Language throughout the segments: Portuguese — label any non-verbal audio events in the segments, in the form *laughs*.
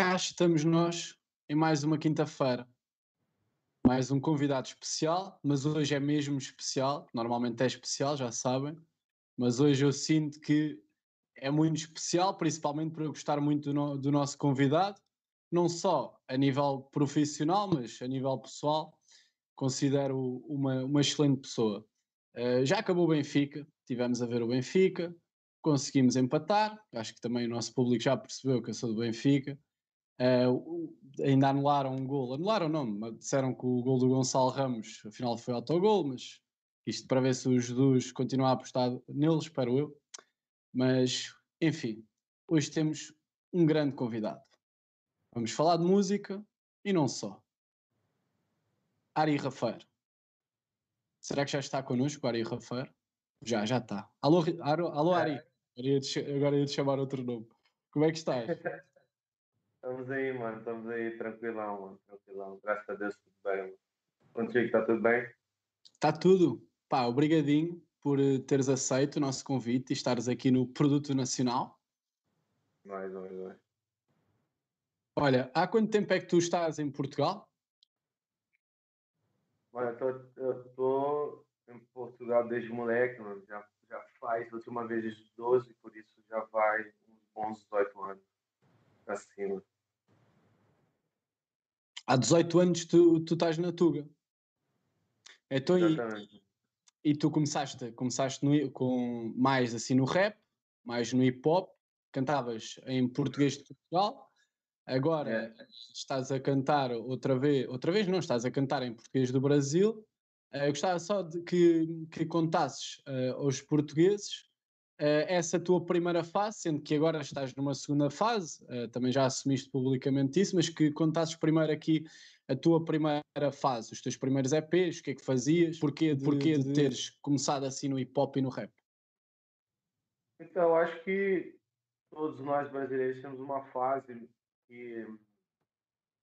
cá estamos nós em mais uma quinta-feira. Mais um convidado especial, mas hoje é mesmo especial. Normalmente é especial, já sabem. Mas hoje eu sinto que é muito especial, principalmente por eu gostar muito do, no, do nosso convidado. Não só a nível profissional, mas a nível pessoal. Considero uma, uma excelente pessoa. Uh, já acabou o Benfica, tivemos a ver o Benfica, conseguimos empatar. Acho que também o nosso público já percebeu que eu sou do Benfica. Uh, ainda anularam um gol, anularam não, disseram que o gol do Gonçalo Ramos afinal foi autogol, mas isto para ver se o Jesus continua a apostar nele, espero eu. Mas, enfim, hoje temos um grande convidado. Vamos falar de música e não só. Ari Rafeiro. Será que já está connosco, Ari Rafeiro? Já, já está. Alô, alô, alô Ari. Agora ia te chamar outro nome. Como é que estás? *laughs* Estamos aí, mano. Estamos aí, tranquilão, mano. Tranquilão. Graças a Deus, tudo bem, mano. Contigo, está tudo bem? Está tudo. Pá, obrigadinho por eh, teres aceito o nosso convite e estares aqui no Produto Nacional. Nós, nós, nós. Olha, há quanto tempo é que tu estás em Portugal? Mano, eu estou em Portugal desde moleque, mano. Já, já faz a última vez 12, por isso já vai uns bons 18 anos para cima. Há 18 anos tu, tu estás na Tuga. Então, e, e tu começaste, começaste no, com mais assim no rap, mais no hip hop, cantavas em português de Portugal, agora é. estás a cantar outra vez, outra vez não, estás a cantar em português do Brasil. Uh, eu gostava só de que, que contasses uh, aos portugueses essa tua primeira fase, sendo que agora estás numa segunda fase, uh, também já assumiste publicamente isso, mas que contasses primeiro aqui a tua primeira fase, os teus primeiros EPs, o que é que fazias, porquê de, porquê de, de teres começado assim no hip hop e no rap? Então, acho que todos nós brasileiros temos uma fase que,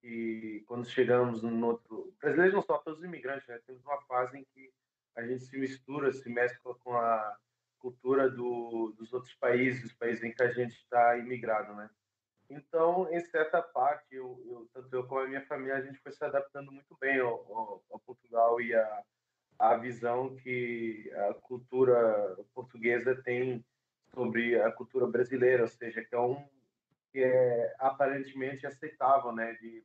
que quando chegamos no outro. Brasileiros não só, todos os imigrantes, né? Temos uma fase em que a gente se mistura, se mescla com a cultura do, dos outros países, os países em que a gente está imigrado, né? Então, em certa parte, eu, eu, tanto eu como a minha família, a gente foi se adaptando muito bem ao, ao, ao Portugal e a, a visão que a cultura portuguesa tem sobre a cultura brasileira, ou seja, que é um que é aparentemente aceitável, né, de,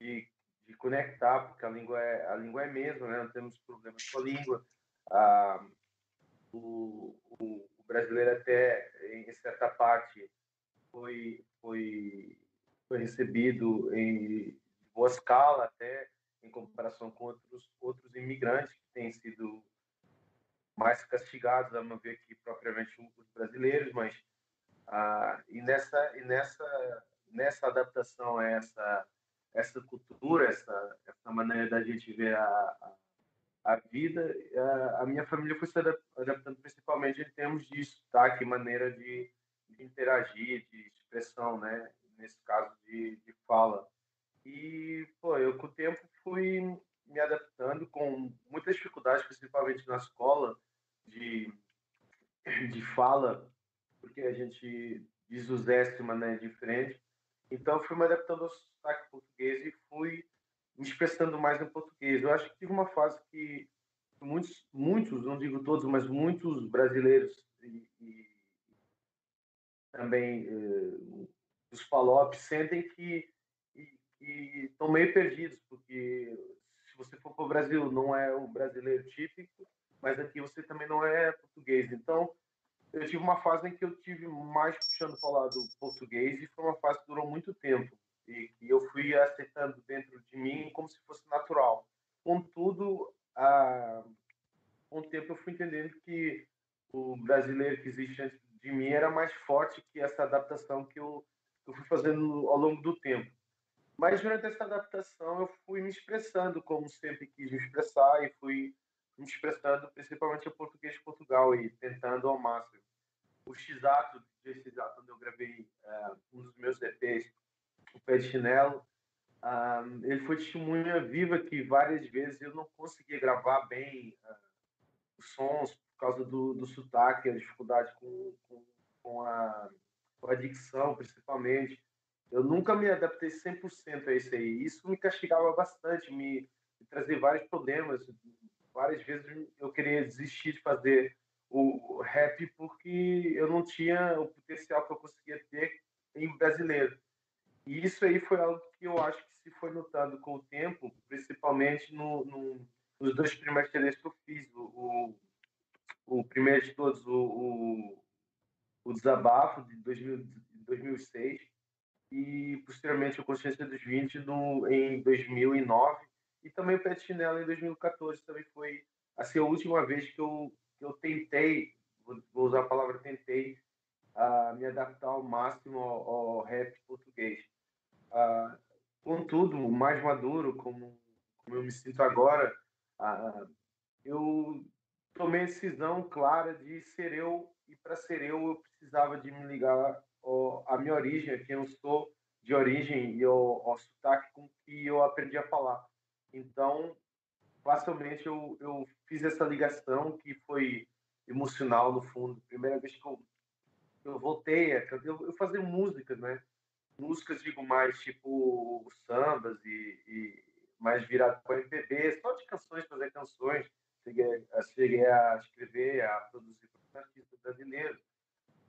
de, de conectar, porque a língua é a língua é mesmo, né, não temos problemas com a língua. Ah, o, o, o brasileiro até em certa parte foi foi foi recebido em boa escala até em comparação com outros outros imigrantes que têm sido mais castigados a meu ver que propriamente os brasileiros mas ah, e nessa e nessa nessa adaptação a essa essa cultura essa essa maneira da gente ver a, a vida, a, a minha família foi se adaptando principalmente em termos de sotaque, maneira de, de interagir, de expressão, né? Nesse caso de, de fala. E, pô, eu com o tempo fui me adaptando com muitas dificuldades, principalmente na escola, de, de fala, porque a gente diz os S de maneira diferente. Então, fui me adaptando ao sotaque português e fui me expressando mais em português. Eu acho que tive uma fase que muitos, muitos, não digo todos, mas muitos brasileiros e, e também eh, os palopes sentem que estão meio perdidos, porque se você for para o Brasil, não é o brasileiro típico, mas aqui você também não é português. Então, eu tive uma fase em que eu tive mais puxando para o lado português e foi uma fase que durou muito tempo e eu fui aceitando dentro de mim como se fosse natural. Contudo, com o tempo eu fui entendendo que o brasileiro que existe antes de mim era mais forte que essa adaptação que eu, que eu fui fazendo ao longo do tempo. Mas durante essa adaptação eu fui me expressando como sempre quis me expressar e fui me expressando principalmente em português de Portugal e tentando ao máximo. O X-Ato, X-Ato, onde eu gravei uh, um dos meus EPs, o Pé de Chinelo, um, ele foi testemunha viva que várias vezes eu não conseguia gravar bem uh, os sons por causa do, do sotaque, a dificuldade com, com, com, a, com a dicção, principalmente. eu nunca me adaptei 100% a isso aí. Isso me castigava bastante, me, me trazia vários problemas. Várias vezes eu queria desistir de fazer o rap porque eu não tinha o potencial que eu conseguia ter em brasileiro. E isso aí foi algo que eu acho que se foi notado com o tempo, principalmente no, no, nos dois primeiros CDs que eu fiz. O, o, o primeiro de todos, o, o, o Desabafo, de 2000, 2006, e posteriormente o Consciência dos 20 no, em 2009, e também o Pet Chinelo em 2014 também foi assim, a última vez que eu, que eu tentei, vou usar a palavra tentei, uh, me adaptar ao máximo ao, ao rap português. Contudo, mais maduro, como, como eu me sinto agora, uh, eu tomei a decisão clara de ser eu, e para ser eu, eu precisava de me ligar à minha origem, a quem eu sou de origem e ao, ao sotaque com que eu aprendi a falar. Então, facilmente eu, eu fiz essa ligação que foi emocional no fundo. Primeira vez que eu, eu voltei, a, eu, eu fazia músicas, né? Músicas, digo mais, tipo sambas e, e mais virado para MPB, só de canções, fazer canções. Cheguei, cheguei a escrever, a produzir para artistas brasileiros.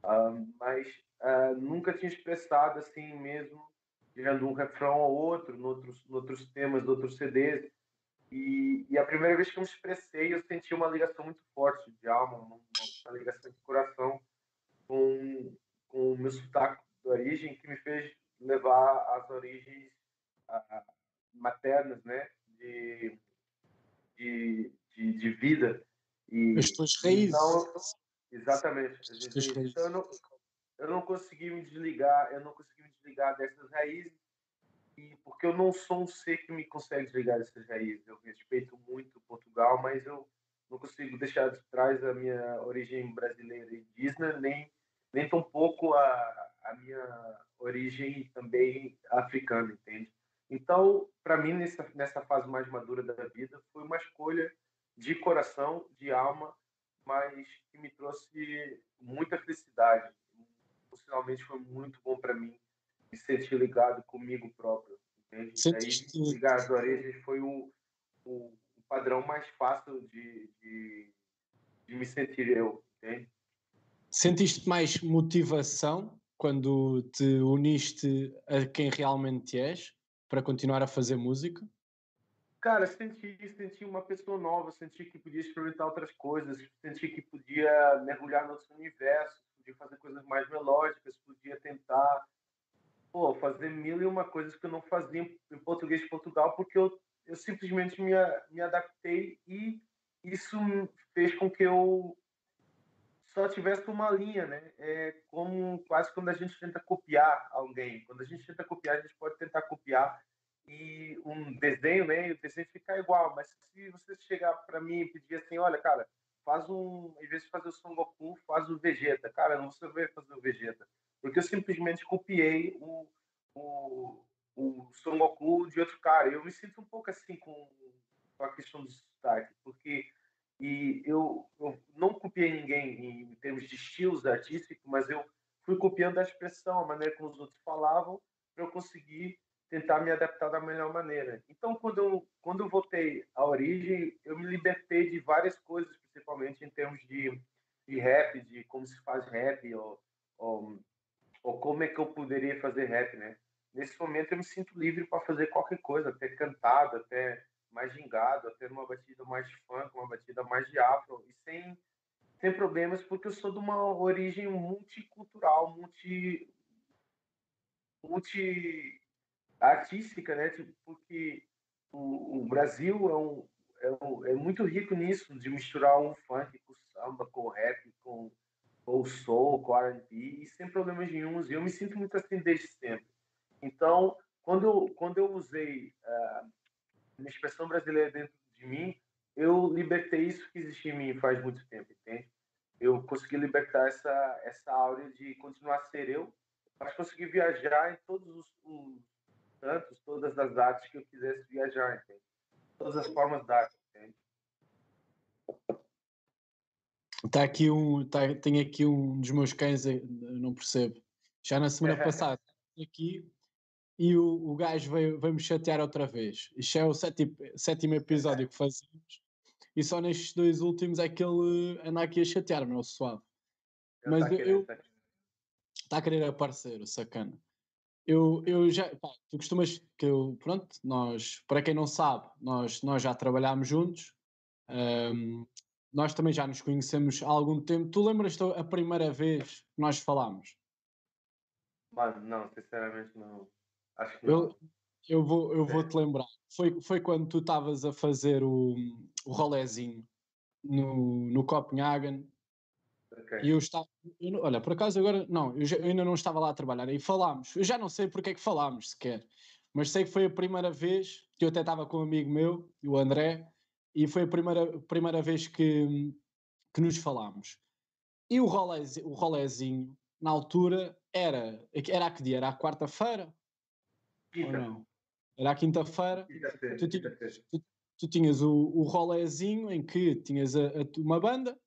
Uh, mas uh, nunca tinha expressado assim mesmo, tirando um refrão ou outro, em outros, temas, de outros CDs. E, e, a primeira vez que eu me expressei, eu senti uma ligação muito forte de alma, uma, uma ligação de coração com, com o meu sotaque origem, que me fez levar às origens a, maternas, né, de, de, de, de, vida. E, As tuas raízes. Então, exatamente. Então, eu não, eu não consegui me desligar, eu não consegui me desligar dessas raízes e porque eu não sou um ser que me consegue desligar dessas raízes. Eu respeito muito Portugal, mas eu não consigo deixar de trás a minha origem brasileira indígena, nem, nem tampouco a, a minha origem também africana, entende? Então, para mim, nessa, nessa fase mais madura da vida, foi uma escolha de coração, de alma, mas que me trouxe muita felicidade. Finalmente foi muito bom para mim me sentir ligado comigo próprio. Entende? Aí, ligar as origens foi o, o, o, padrão mais fácil de, de, de me sentir eu. Entende? Sentiste mais motivação quando te uniste a quem realmente és para continuar a fazer música? Cara, senti, senti uma pessoa nova, senti que podia experimentar outras coisas, senti que podia mergulhar no outro universo, podia fazer coisas mais melódicas, podia tentar pô, fazer mil e uma coisas que eu não fazia em português de Portugal, porque eu, eu simplesmente me, me adaptei e isso fez com que eu só tivesse uma linha, né? É como quase quando a gente tenta copiar alguém. Quando a gente tenta copiar, a gente pode tentar copiar e um desenho, né? E o desenho ficar igual. Mas se você chegar para mim e pedir assim, olha, cara, faz um, em vez de fazer o Son Goku, faz o Vegeta. Cara, não você vai fazer o Vegeta porque eu simplesmente copiei o, o, o Son Goku de outro cara. Eu me sinto um pouco assim com, com a questão do sotaque, porque e eu, eu não copiei ninguém em termos de estilos artísticos, mas eu fui copiando a expressão, a maneira como os outros falavam, para eu conseguir tentar me adaptar da melhor maneira. Então, quando eu, quando eu voltei à origem, eu me libertei de várias coisas, principalmente em termos de, de rap, de como se faz rap, ou, ou ou como é que eu poderia fazer rap, né? Nesse momento eu me sinto livre para fazer qualquer coisa, até cantado, até mais gingado, até numa batida mais funk, uma batida mais de afro, e sem, sem problemas, porque eu sou de uma origem multicultural, multi, multi artística, né? Tipo, porque o, o Brasil é, um, é, um, é muito rico nisso, de misturar um funk com samba, com rap, com ou soul, com R&B, e sem problemas nenhums. E eu me sinto muito assim desde sempre. Então, quando quando eu usei uh, a expressão brasileira dentro de mim, eu libertei isso que existia em mim faz muito tempo, entende? Eu consegui libertar essa, essa áurea de continuar a ser eu, mas consegui viajar em todos os, os cantos, todas as artes que eu quisesse viajar, entende? Todas as formas de arte, entende? Está aqui um, tá, tem aqui um dos meus cães, não percebo. Já na semana *laughs* passada, aqui e o, o gajo veio, veio me chatear outra vez. Isto é o sétimo, sétimo episódio que fazemos e só nestes dois últimos é que ele anda aqui a chatear, meu suave. Mas tá eu. Está a querer aparecer, o sacana. Eu, eu já. Pá, tu costumas. Que eu, pronto, nós, para quem não sabe, nós, nós já trabalhámos juntos. Um, nós também já nos conhecemos há algum tempo. Tu lembras-te a primeira vez que nós falámos? Mano, não, sinceramente não. Acho que. Eu, eu vou, eu vou te lembrar. Foi, foi quando tu estavas a fazer o, o rolezinho no, no Copenhagen. Okay. E eu estava. Eu, olha, por acaso agora. Não, eu, já, eu, ainda não estava lá a trabalhar. E falámos. Eu já não sei porque é que falámos sequer. Mas sei que foi a primeira vez que eu até estava com um amigo meu, o André, e foi a primeira, primeira vez que, que nos falámos. E o, rolezinho, o rolezinho, na altura, era. Era a que dia? Era a quarta-feira? Era a quinta-feira. Tu, tu, tu, tinhas o, o rolezinho em que tinhas a, a, uma banda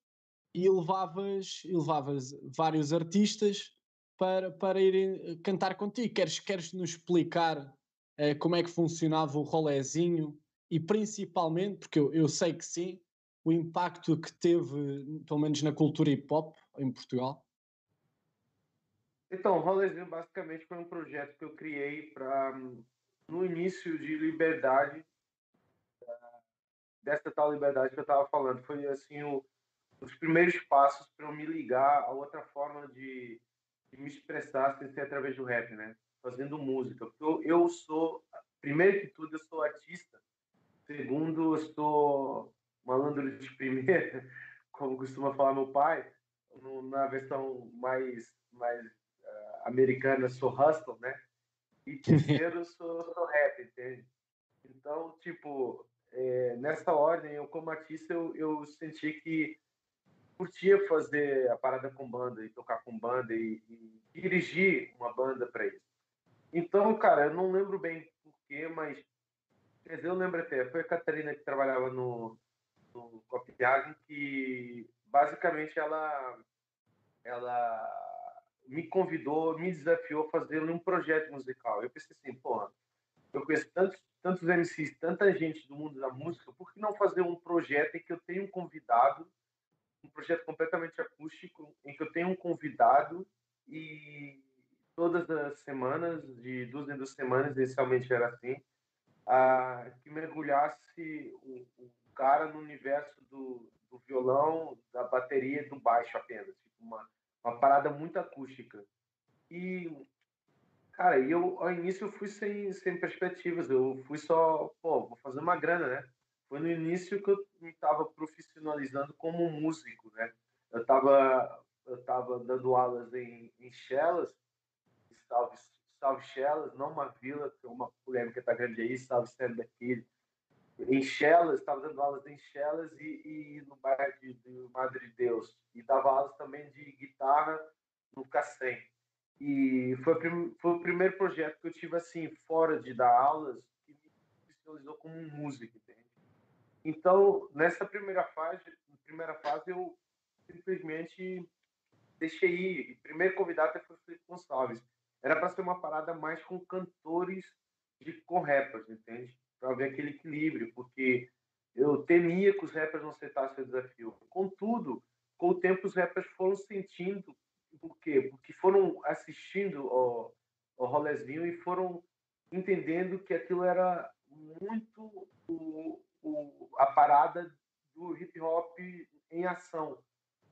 e levavas, e levavas vários artistas para, para irem cantar contigo. Queres, queres nos explicar eh, como é que funcionava o rolezinho e principalmente, porque eu, eu sei que sim, o impacto que teve, pelo menos na cultura hip hop em Portugal? Então, o Rolezinho basicamente foi um projeto que eu criei para no início de liberdade, dessa tal liberdade que eu estava falando. Foi assim o, os primeiros passos para eu me ligar a outra forma de, de, me expressar sem ser através do rap, né? Fazendo música. Porque eu, eu sou, primeiro que tudo, eu sou artista. Segundo, eu sou malandro de primeira, *laughs* como costuma falar meu pai, no, na versão mais, mais americana, sou hustle, né? E terceiro, sou, sou rap, entende? Então, tipo, é, nessa ordem, eu como artista, eu, eu senti que curtia fazer a parada com banda e tocar com banda e, e dirigir uma banda para isso. Então, cara, eu não lembro bem porquê, mas quer eu lembro até, foi a Catarina que trabalhava no, no Copenhagen que basicamente ela ela me convidou, me desafiou a fazer um projeto musical. Eu pensei assim, porra, eu conheço tantos, tantos MCs, tanta gente do mundo da música, por que não fazer um projeto em que eu tenho um convidado, um projeto completamente acústico, em que eu tenho um convidado e todas as semanas, de duas em duas semanas, inicialmente era assim, a, que mergulhasse o, o cara no universo do, do violão, da bateria e do baixo apenas. Tipo uma, uma parada muito acústica. E, cara, eu ao início eu fui sem, sem perspectivas, eu fui só, pô, vou fazer uma grana, né? Foi no início que eu me estava profissionalizando como músico, né? Eu estava eu tava dando aulas em, em Chelas, salve, salve Chelas, não uma vila, que é uma polêmica está grande aí, salve Stand Aqui, em Chelas, estava dando aulas em Chelas e, e no bairro de, de, Madre de Deus. E dava aulas também de guitarra no Cacém. E foi, foi o primeiro projeto que eu tive, assim, fora de dar aulas, que me especializou como um músico, entende? Então, nessa primeira fase, primeira fase eu simplesmente deixei ir. E primeiro convidado foi o Felipe Gonçalves. Era para ser uma parada mais com cantores de, com rappers, entende? Para ver aquele equilíbrio, porque eu temia que os rappers não aceitassem o desafio. Contudo, com o tempo os rappers foram sentindo por quê? Porque foram assistindo ao, ao rolezinho e foram entendendo que aquilo era muito o, o, a parada do hip hop em ação,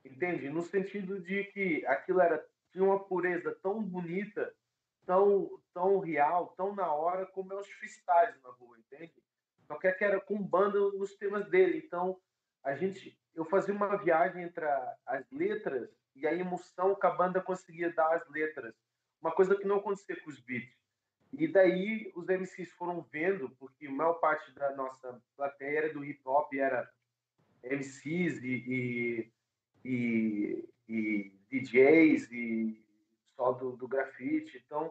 entende? No sentido de que aquilo era tinha uma pureza tão bonita tão, tão real, tão na hora como é os freestyles na rua? Só que era com banda nos temas dele. Então, a gente, eu fazia uma viagem entre as letras e a emoção que a banda conseguia dar às letras. Uma coisa que não acontecia com os beats. E daí os MCs foram vendo, porque a maior parte da nossa plateia era do hip hop, era MCs e, e, e, e DJs e só do, do grafite. Então,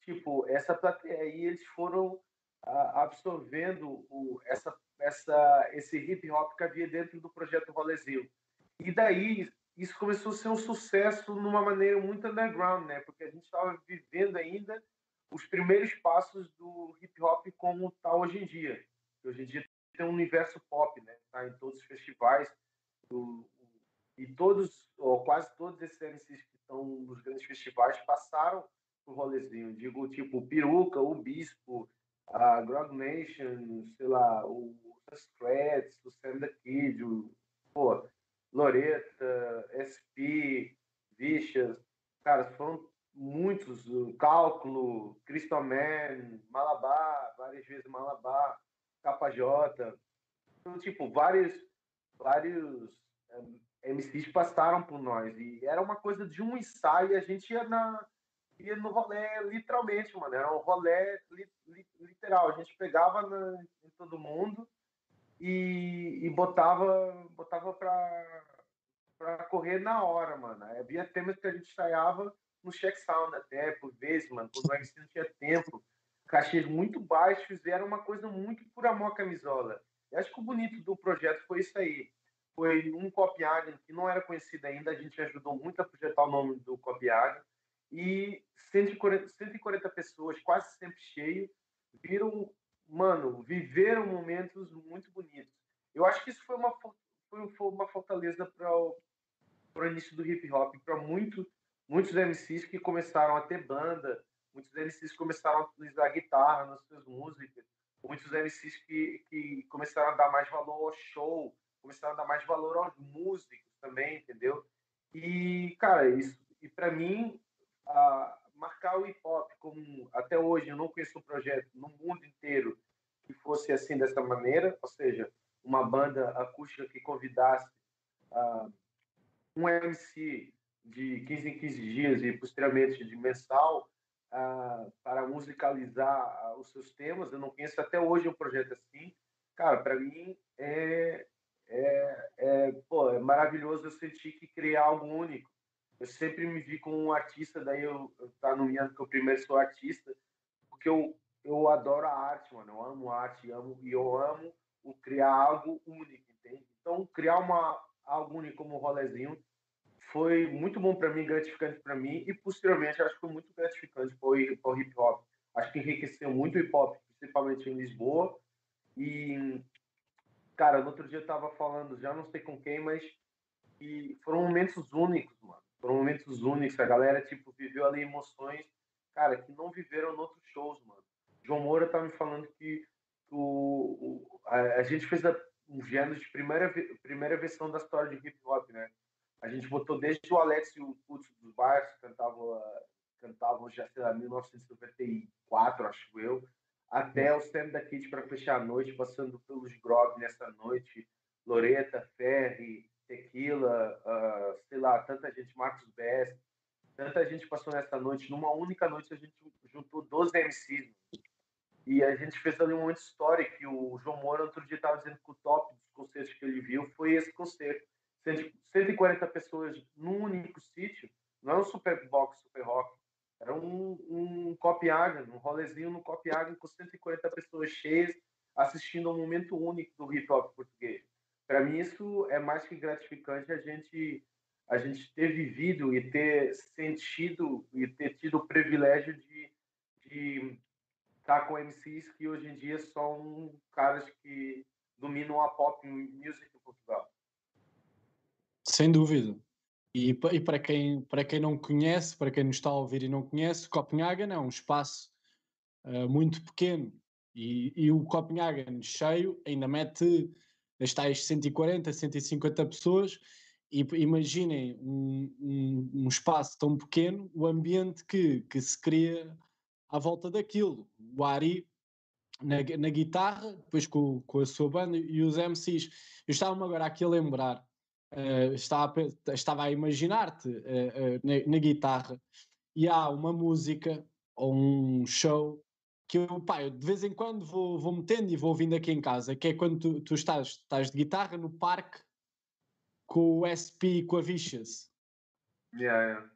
tipo, essa plateia aí, eles foram absorvendo o, essa, essa, esse hip hop que havia dentro do projeto Rolezinho. E daí, isso começou a ser um sucesso numa maneira muito underground, né? Porque a gente estava vivendo ainda os primeiros passos do hip hop como está hoje em dia. Hoje em dia tem um universo pop, né? Tá em todos os festivais do, e todos ou quase todos esses MCs que estão nos grandes festivais passaram por rolezinho. Digo tipo Peruca, o Bispo, a Grog Nation, sei lá, o Scratch, o Sam the Kid, o, pô, Loreta, SP, Vicious, cara, foram muitos, Cálculo, Crystal Man, Malabar, várias vezes Malabar, J. Então, tipo, vários, vários eh, MCs passaram por nós. E era uma coisa de um ensaio a gente ia, na, ia no rolê literalmente, mano. Era um rolê li, li, literal. A gente pegava na, em todo mundo e, e botava, botava pra, pra correr na hora, mano. Havia temas que a gente ensaiava no check sound até, por vezes, mano, quando o MC não tinha tempo. Cachês muito baixos e era uma coisa muito por amor à camisola. Eu acho que o bonito do projeto foi isso aí. Foi um Copenhagen que não era conhecido ainda, a gente ajudou muito a projetar o nome do Copenhagen. E 140, 140 pessoas, quase sempre cheio, viram mano, viveram momentos muito bonitos. Eu acho que isso foi uma, foi, uma fortaleza para o início do hip hop, para muito, muitos MCs que começaram a ter banda, muitos MCs começaram a utilizar guitarra nas suas músicas, muitos MCs que, que começaram a dar mais valor ao show, começaram a dar mais valor aos músicos também, entendeu? E, cara, isso, e para mim, a, marcar o hip hop como até hoje eu não conheço um projeto no mundo inteiro que fosse assim dessa maneira, ou seja, uma banda acústica que convidasse uh, um MC de 15 em 15 dias e posteriormente de mensal uh, para musicalizar uh, os seus temas. Eu não conheço até hoje um projeto assim. Cara, para mim é, é, é, pô, é maravilhoso eu sentir que criar algo único eu sempre me vi como um artista, daí eu, eu tá no ano que eu primeiro sou artista, porque eu, eu adoro a arte, mano. Eu amo arte amo, e eu amo o criar algo único, entende? Então, criar uma, algo único como o rolezinho foi muito bom para mim, gratificante para mim e posteriormente acho que foi muito gratificante para o hip hop. Acho que enriqueceu muito o hip hop, principalmente em Lisboa. E, cara, no outro dia eu tava falando, já não sei com quem, mas e foram momentos únicos, mano foram momentos únicos. A galera, tipo, viveu ali emoções, cara, que não viveram em outros shows, mano. João Moura tá me falando que o, a, a, gente fez a, um gênero de primeira, primeira versão da história de hip hop, né? A gente botou desde o Alex e o Putz dos Bairros, que cantavam, cantavam já, sei lá, 1994, acho eu, até o Sam da Kid para fechar a noite, passando pelos Grog nessa noite, Loreta, Ferri, Tequila, lá, tanta gente, Marcos Best, tanta gente passou nessa noite. Numa única noite a gente juntou 12 MCs. E a gente fez ali um momento histórico. que o João Moura outro dia estava dizendo que o top dos concertos que ele viu foi esse concerto. 140 pessoas num único sítio, não é um super box, super rock. Era um, um Copenhagen, um rolezinho no Copenhagen com 140 pessoas cheias assistindo a um momento único do hip hop português para mim isso é mais que gratificante a gente a gente ter vivido e ter sentido e ter tido o privilégio de, estar com MCs que hoje em dia são caras que dominam a pop music em Portugal. Sem dúvida. E, e, para, quem, para quem não conhece, para quem nos está a ouvir e não conhece, Copenhagen é um espaço uh, muito pequeno e, e o Copenhagen cheio ainda mete as tais 140, 150 pessoas, e imaginem um, um, um, espaço tão pequeno, o ambiente que, que se cria à volta daquilo. O Ari na, na guitarra, depois com, com a sua banda e os MCs. Eu estava-me agora aqui a lembrar, uh, estava, a, estava a imaginar-te uh, uh, na, na guitarra e há uma música ou um show que eu, pá, eu de vez em quando vou, vou metendo e vou ouvindo aqui em casa, que é quando tu, tu estás, estás de guitarra no parque com o SP com a Vicious. Yeah, yeah.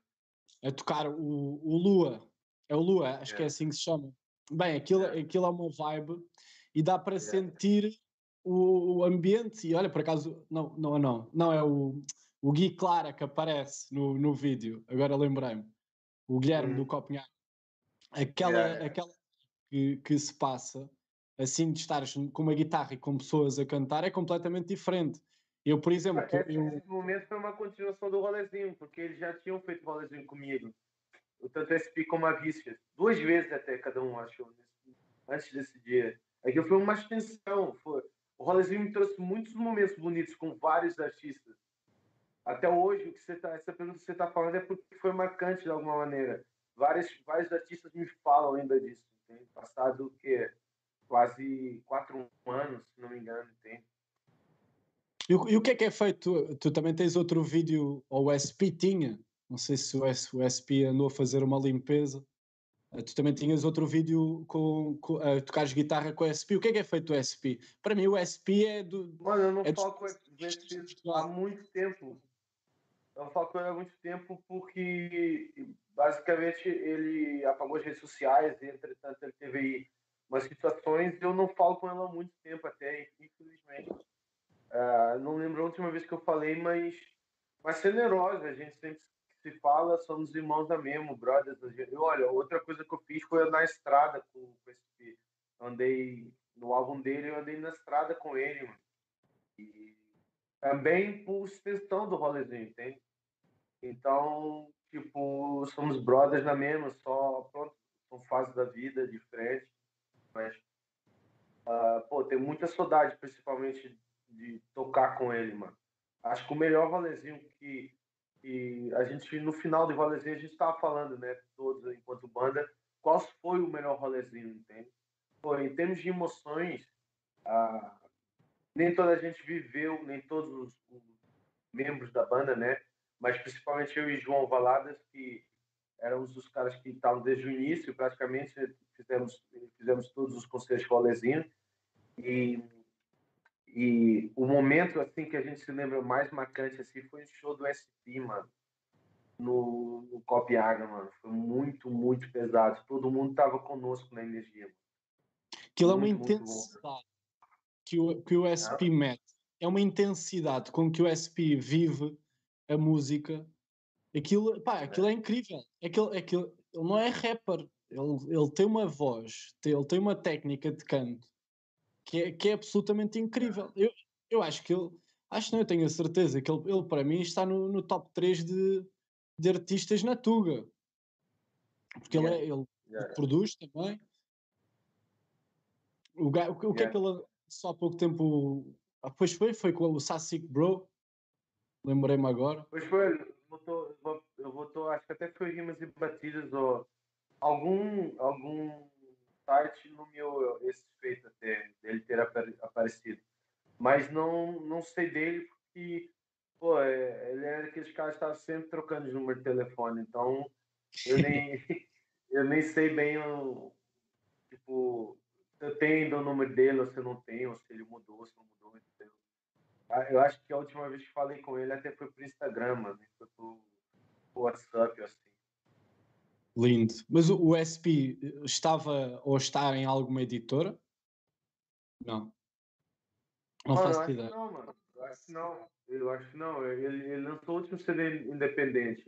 A tocar o, o Lua. É o Lua, acho yeah. que é assim que se chama. Bem, aquilo, aquilo é uma vibe e dá para sentir o, o, ambiente. E olha, por acaso, não, não, não, não é o, o Gui Clara que aparece no, no vídeo, agora lembrei-me. O Guilherme do uhum. Copenhague aquela, aquela que, que se passa assim de estares com uma guitarra e com pessoas a cantar é completamente diferente. Eu, por exemplo. Esse, eu... esse momento foi uma continuação do rolezinho, porque eles já tinham feito rolezinho comigo. Tanto SP como a Vícia. Duas vezes até cada um, acho, antes desse dia. Aquilo foi uma extensão. Foi... O rolezinho me trouxe muitos momentos bonitos com vários artistas. Até hoje, o que você tá, essa pergunta que você está falando é porque foi marcante de alguma maneira. Vários, vários artistas me falam ainda disso. Tem passado que quase quatro anos, se não me engano, tem. E, e, o que é que é feito? Tu, tu, também tens outro vídeo, ou o SP tinha, não sei se o, o SP andou a fazer uma limpeza. Eh, tu também tinhas outro vídeo com, com a tocares guitarra com o SP. O que é que é feito o SP? Para mim, o SP é do. Mano, eu não é falo com o SP há muito tempo. Eu não falo com ele há muito tempo porque, basicamente, ele apagou as redes sociais, e, entretanto, ele teve aí umas situações. Eu não falo com ele há muito tempo, até, infelizmente. Uh, não lembro a última vez que eu falei, mas, mas generosa. A gente sempre se fala, somos irmãos da mesmo, brothers. Eu, olha, outra coisa que eu fiz foi na estrada com, com esse. Andei no álbum dele, eu andei na estrada com ele, mano. E também por extensão do rolezinho, entende? Então, tipo, somos brothers na mesma, só, pronto, são fases da vida diferentes. Mas, uh, pô, tenho muita saudade, principalmente de tocar com ele, mano. Acho que o melhor rolezinho que, que a gente, no final do rolezinho, a gente tava falando, né, todos enquanto banda, qual foi o melhor rolezinho, entende? Pô, em termos de emoções, ah, nem toda a gente viveu, nem todos os, os, membros da banda, né? Mas principalmente eu e João Valadas, que éramos os caras que estavam desde o início, praticamente fizemos, fizemos todos os concertos rolezinho. E e o momento assim que a gente se lembra mais marcante assim foi o show do SP, mano. No, no Copiaga, mano. Foi muito, muito pesado. Todo mundo tava conosco na energia. Mano. Aquilo é uma intensidade que o, que o SP é. mete. É uma intensidade com que o SP vive a música. Aquilo, pá, aquilo é, é incrível. Aquilo, aquilo, ele não é rapper. Ele, ele tem uma voz, ele tem uma técnica de canto que é, que é absolutamente incrível. Eu, eu acho que ele, acho não, eu tenho a certeza que ele, ele para mim está no, no top 3 de, de artistas na Tuga. Porque yeah. ele, é, ele yeah. produz também. O, o, o yeah. que é que ele só há pouco tempo. Ah, pois foi, foi com o Sassic Bro. Lembrei-me agora. Pois foi, eu vou, eu acho que até foi rimas e batidas ou algum, algum site nomeou esse feito até dele ter aparecido. Mas não, não sei dele porque pô, é, ele era aqueles caras que estavam sempre trocando de número de telefone, então eu nem, *laughs* eu nem sei bem o, tipo, eu tenho o número dele ou se eu não tenho, ou se ele mudou, se não mudou, entendeu? Ah, eu acho que a última vez que falei com ele até foi pro Instagram, mano, foi pro WhatsApp, assim. Lindo. Mas o, o SP estava ou está em alguma editora? Não. Não faço ideia. Não, mano. Eu acho que não. Eu acho que não. Ele, ele lançou o último CD independente.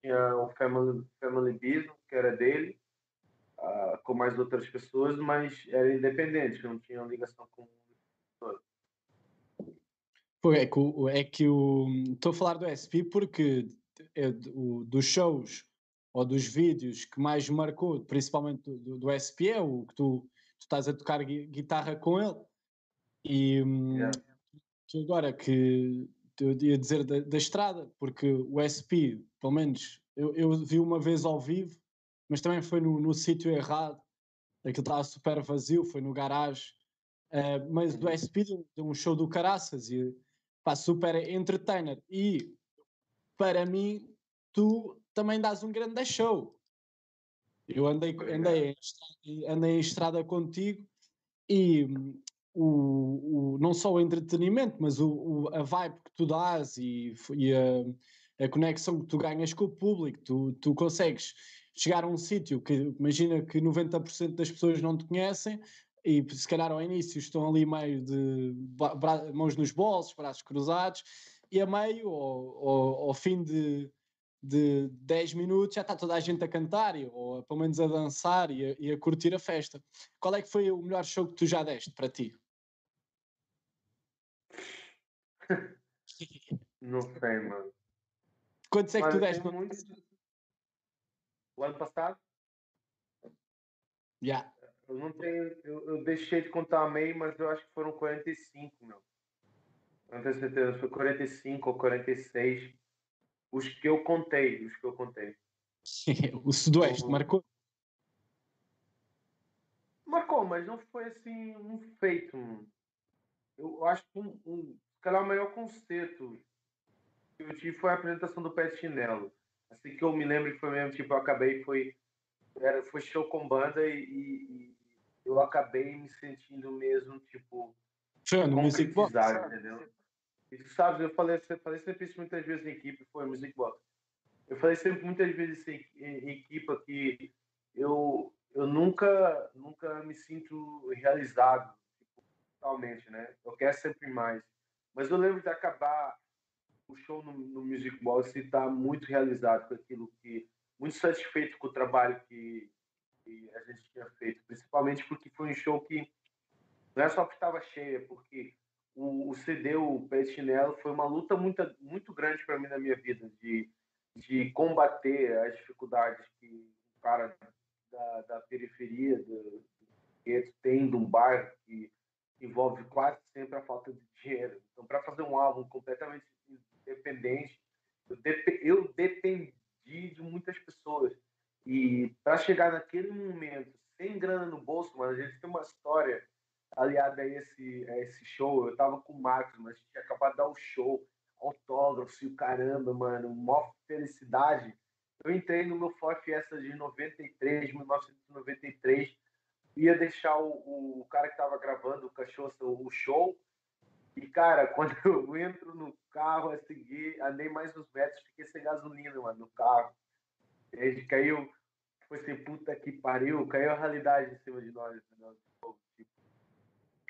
Tinha o Family, Family Business, que era dele, uh, com mais outras pessoas, mas era independente, não tinha ligação com o Pô, é que, o, é que o. Estou a falar do SP porque é, o, dos shows ou dos vídeos que mais marcou, principalmente do, do, do SP, é o que tu, tu, estás a tocar guitarra com ele. E hum, yeah. agora que eu ia dizer da, da, estrada, porque o SP, pelo menos, eu, eu vi uma vez ao vivo, mas também foi no, no sítio errado, aquilo estava super vazio, foi no garagem. Uh, mas do SP deu um show do Caraças e pá, super entertainer. E para mim, tu também dás um grande show. Eu andei, andei, em, estrada, andei em estrada contigo e hum, o, o, não só o entretenimento, mas o, o, a vibe que tu dás e, e a, a, conexão que tu ganhas com o público, tu, tu consegues chegar a um sítio que imagina que 90% das pessoas não te conhecem e se calhar ao início estão ali meio de mãos nos bolsos, braços cruzados, e a meio, ao, ao fim de de 10 minutos já está toda a gente a cantar, ou pelo menos a dançar e a, e a curtir a festa. Qual é que foi o melhor show que tu já deste para ti? *laughs* Não sei, mano. Quantos é que tu deste? Muito... O ano passado? Já. Yeah. Eu não tenho. Eu, eu, deixei de contar a meio, mas eu acho que foram 45, meu. Não tenho certeza, foi 45 ou 46. Os que eu contei, os que eu contei. *laughs* o Sudoeste o... marcou? Marcou, mas não foi assim um feito. Eu acho que um, um, calhar o maior conceito que eu tive foi a apresentação do Pé Chinelo. Assim que eu me lembro que foi mesmo, tipo, eu acabei, foi, era, foi show com banda e, e eu acabei me sentindo mesmo, tipo, Foi no Music Box. entendeu? E tu sabes, eu falei, falei sempre isso muitas vezes em equipe, foi Music Box. Eu falei sempre muitas vezes em, em equipa que eu, eu nunca, nunca me sinto realizado, totalmente, né? Eu quero sempre mais. Mas eu lembro de acabar o show no, no Music Box e estar tá muito realizado com aquilo que, muito satisfeito com o trabalho que, que a gente tinha feito, principalmente porque foi um show que não é só que estava cheia, porque o, o CD, o Chinelo, foi uma luta muito, muito grande para mim na minha vida, de, de combater as dificuldades que o cara da, da periferia do, do tem de um bairro que envolve quase sempre a falta de dinheiro. Então, para fazer um álbum completamente independente, eu, dep eu dependi de muitas pessoas. E para chegar naquele momento, sem grana no bolso, mano, a gente tem uma história aliada a esse, a esse show. Eu tava com o Marcos, mas a gente tinha acabado de dar o show, autógrafos e o caramba, mano, maior felicidade. Eu entrei no meu Ford Fiesta de 93, 1993, ia deixar o, o cara que tava gravando o cachorro, o show. E, cara, *laughs* quando eu entro no carro a seguir, andei mais uns metros, fiquei sem gasolina, mano, no carro. Ele caiu, foi assim, puta que pariu, caiu a realidade em cima de nós. Entendeu?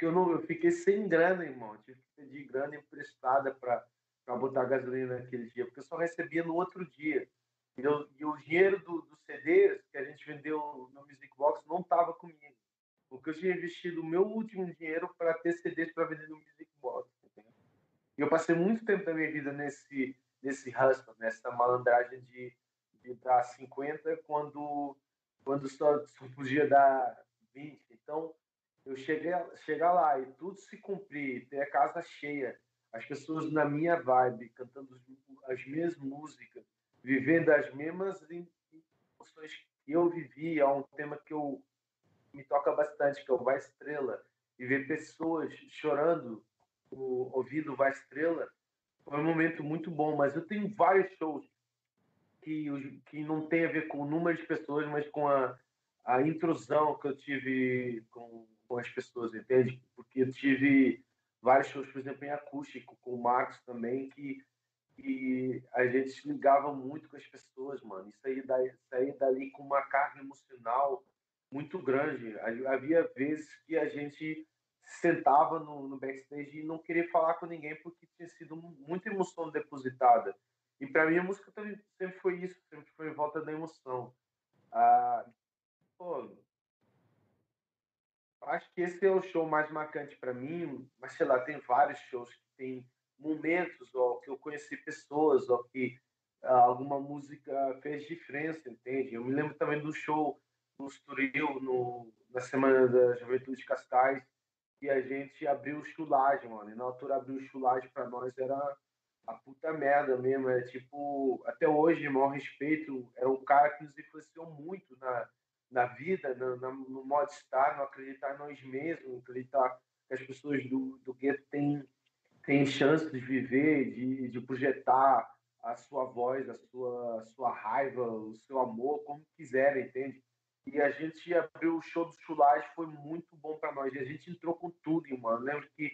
Eu, não, eu fiquei sem grana, irmão. Tive que pedir grana emprestada para botar gasolina naquele dia, porque eu só recebia no outro dia. E, eu, e o dinheiro do, do CD que a gente vendeu no Music Box não estava comigo. Porque eu tinha investido o meu último dinheiro para ter CDs para vender no Music Box. Entendeu? E eu passei muito tempo da minha vida nesse, nesse hustle, nessa malandragem de de dar 50 quando, quando só, só podia dar 20. Então, eu cheguei chegar lá e tudo se cumprir, ter a casa cheia, as pessoas na minha vibe, cantando as mesmas músicas, vivendo as mesmas emoções que eu vivi, é um tema que eu me toca bastante, que é o Vai Estrela, e ver pessoas chorando o ouvido Vai Estrela, foi um momento muito bom, mas eu tenho vários shows que, que não tem a ver com o número de pessoas, mas com a, a intrusão que eu tive com, com as pessoas, entende? Porque eu tive vários shows, por exemplo, em acústico, com o Marcos também, que, que a gente se ligava muito com as pessoas, mano. Isso aí daí, saía dali com uma carga emocional muito grande. Havia vezes que a gente sentava no, no backstage e não queria falar com ninguém porque tinha sido muita emoção depositada. E para mim a música também sempre foi isso, sempre foi em volta da emoção. Ah, pô, acho que esse é o show mais marcante para mim, mas sei lá, tem vários shows que tem momentos ó, que eu conheci pessoas, ó, que ah, alguma música fez diferença, entende? Eu me lembro também do show no Estoril, no, na Semana da Juventude de Cascais, e a gente abriu o chulagem, mano. E na altura abriu o chulagem para nós era a puta merda mesmo. É tipo, até hoje, maior respeito, é um cara que nos influenciou muito na, na vida, no, no modo de estar, no acreditar em nós mesmos, acreditar que as pessoas do, do gueto têm, têm chance de viver, de, de projetar a sua voz, a sua, a sua raiva, o seu amor, como quiserem, entende? E a gente abriu o show do Chulage, foi muito bom para nós. E a gente entrou com tudo, mano. Lembro que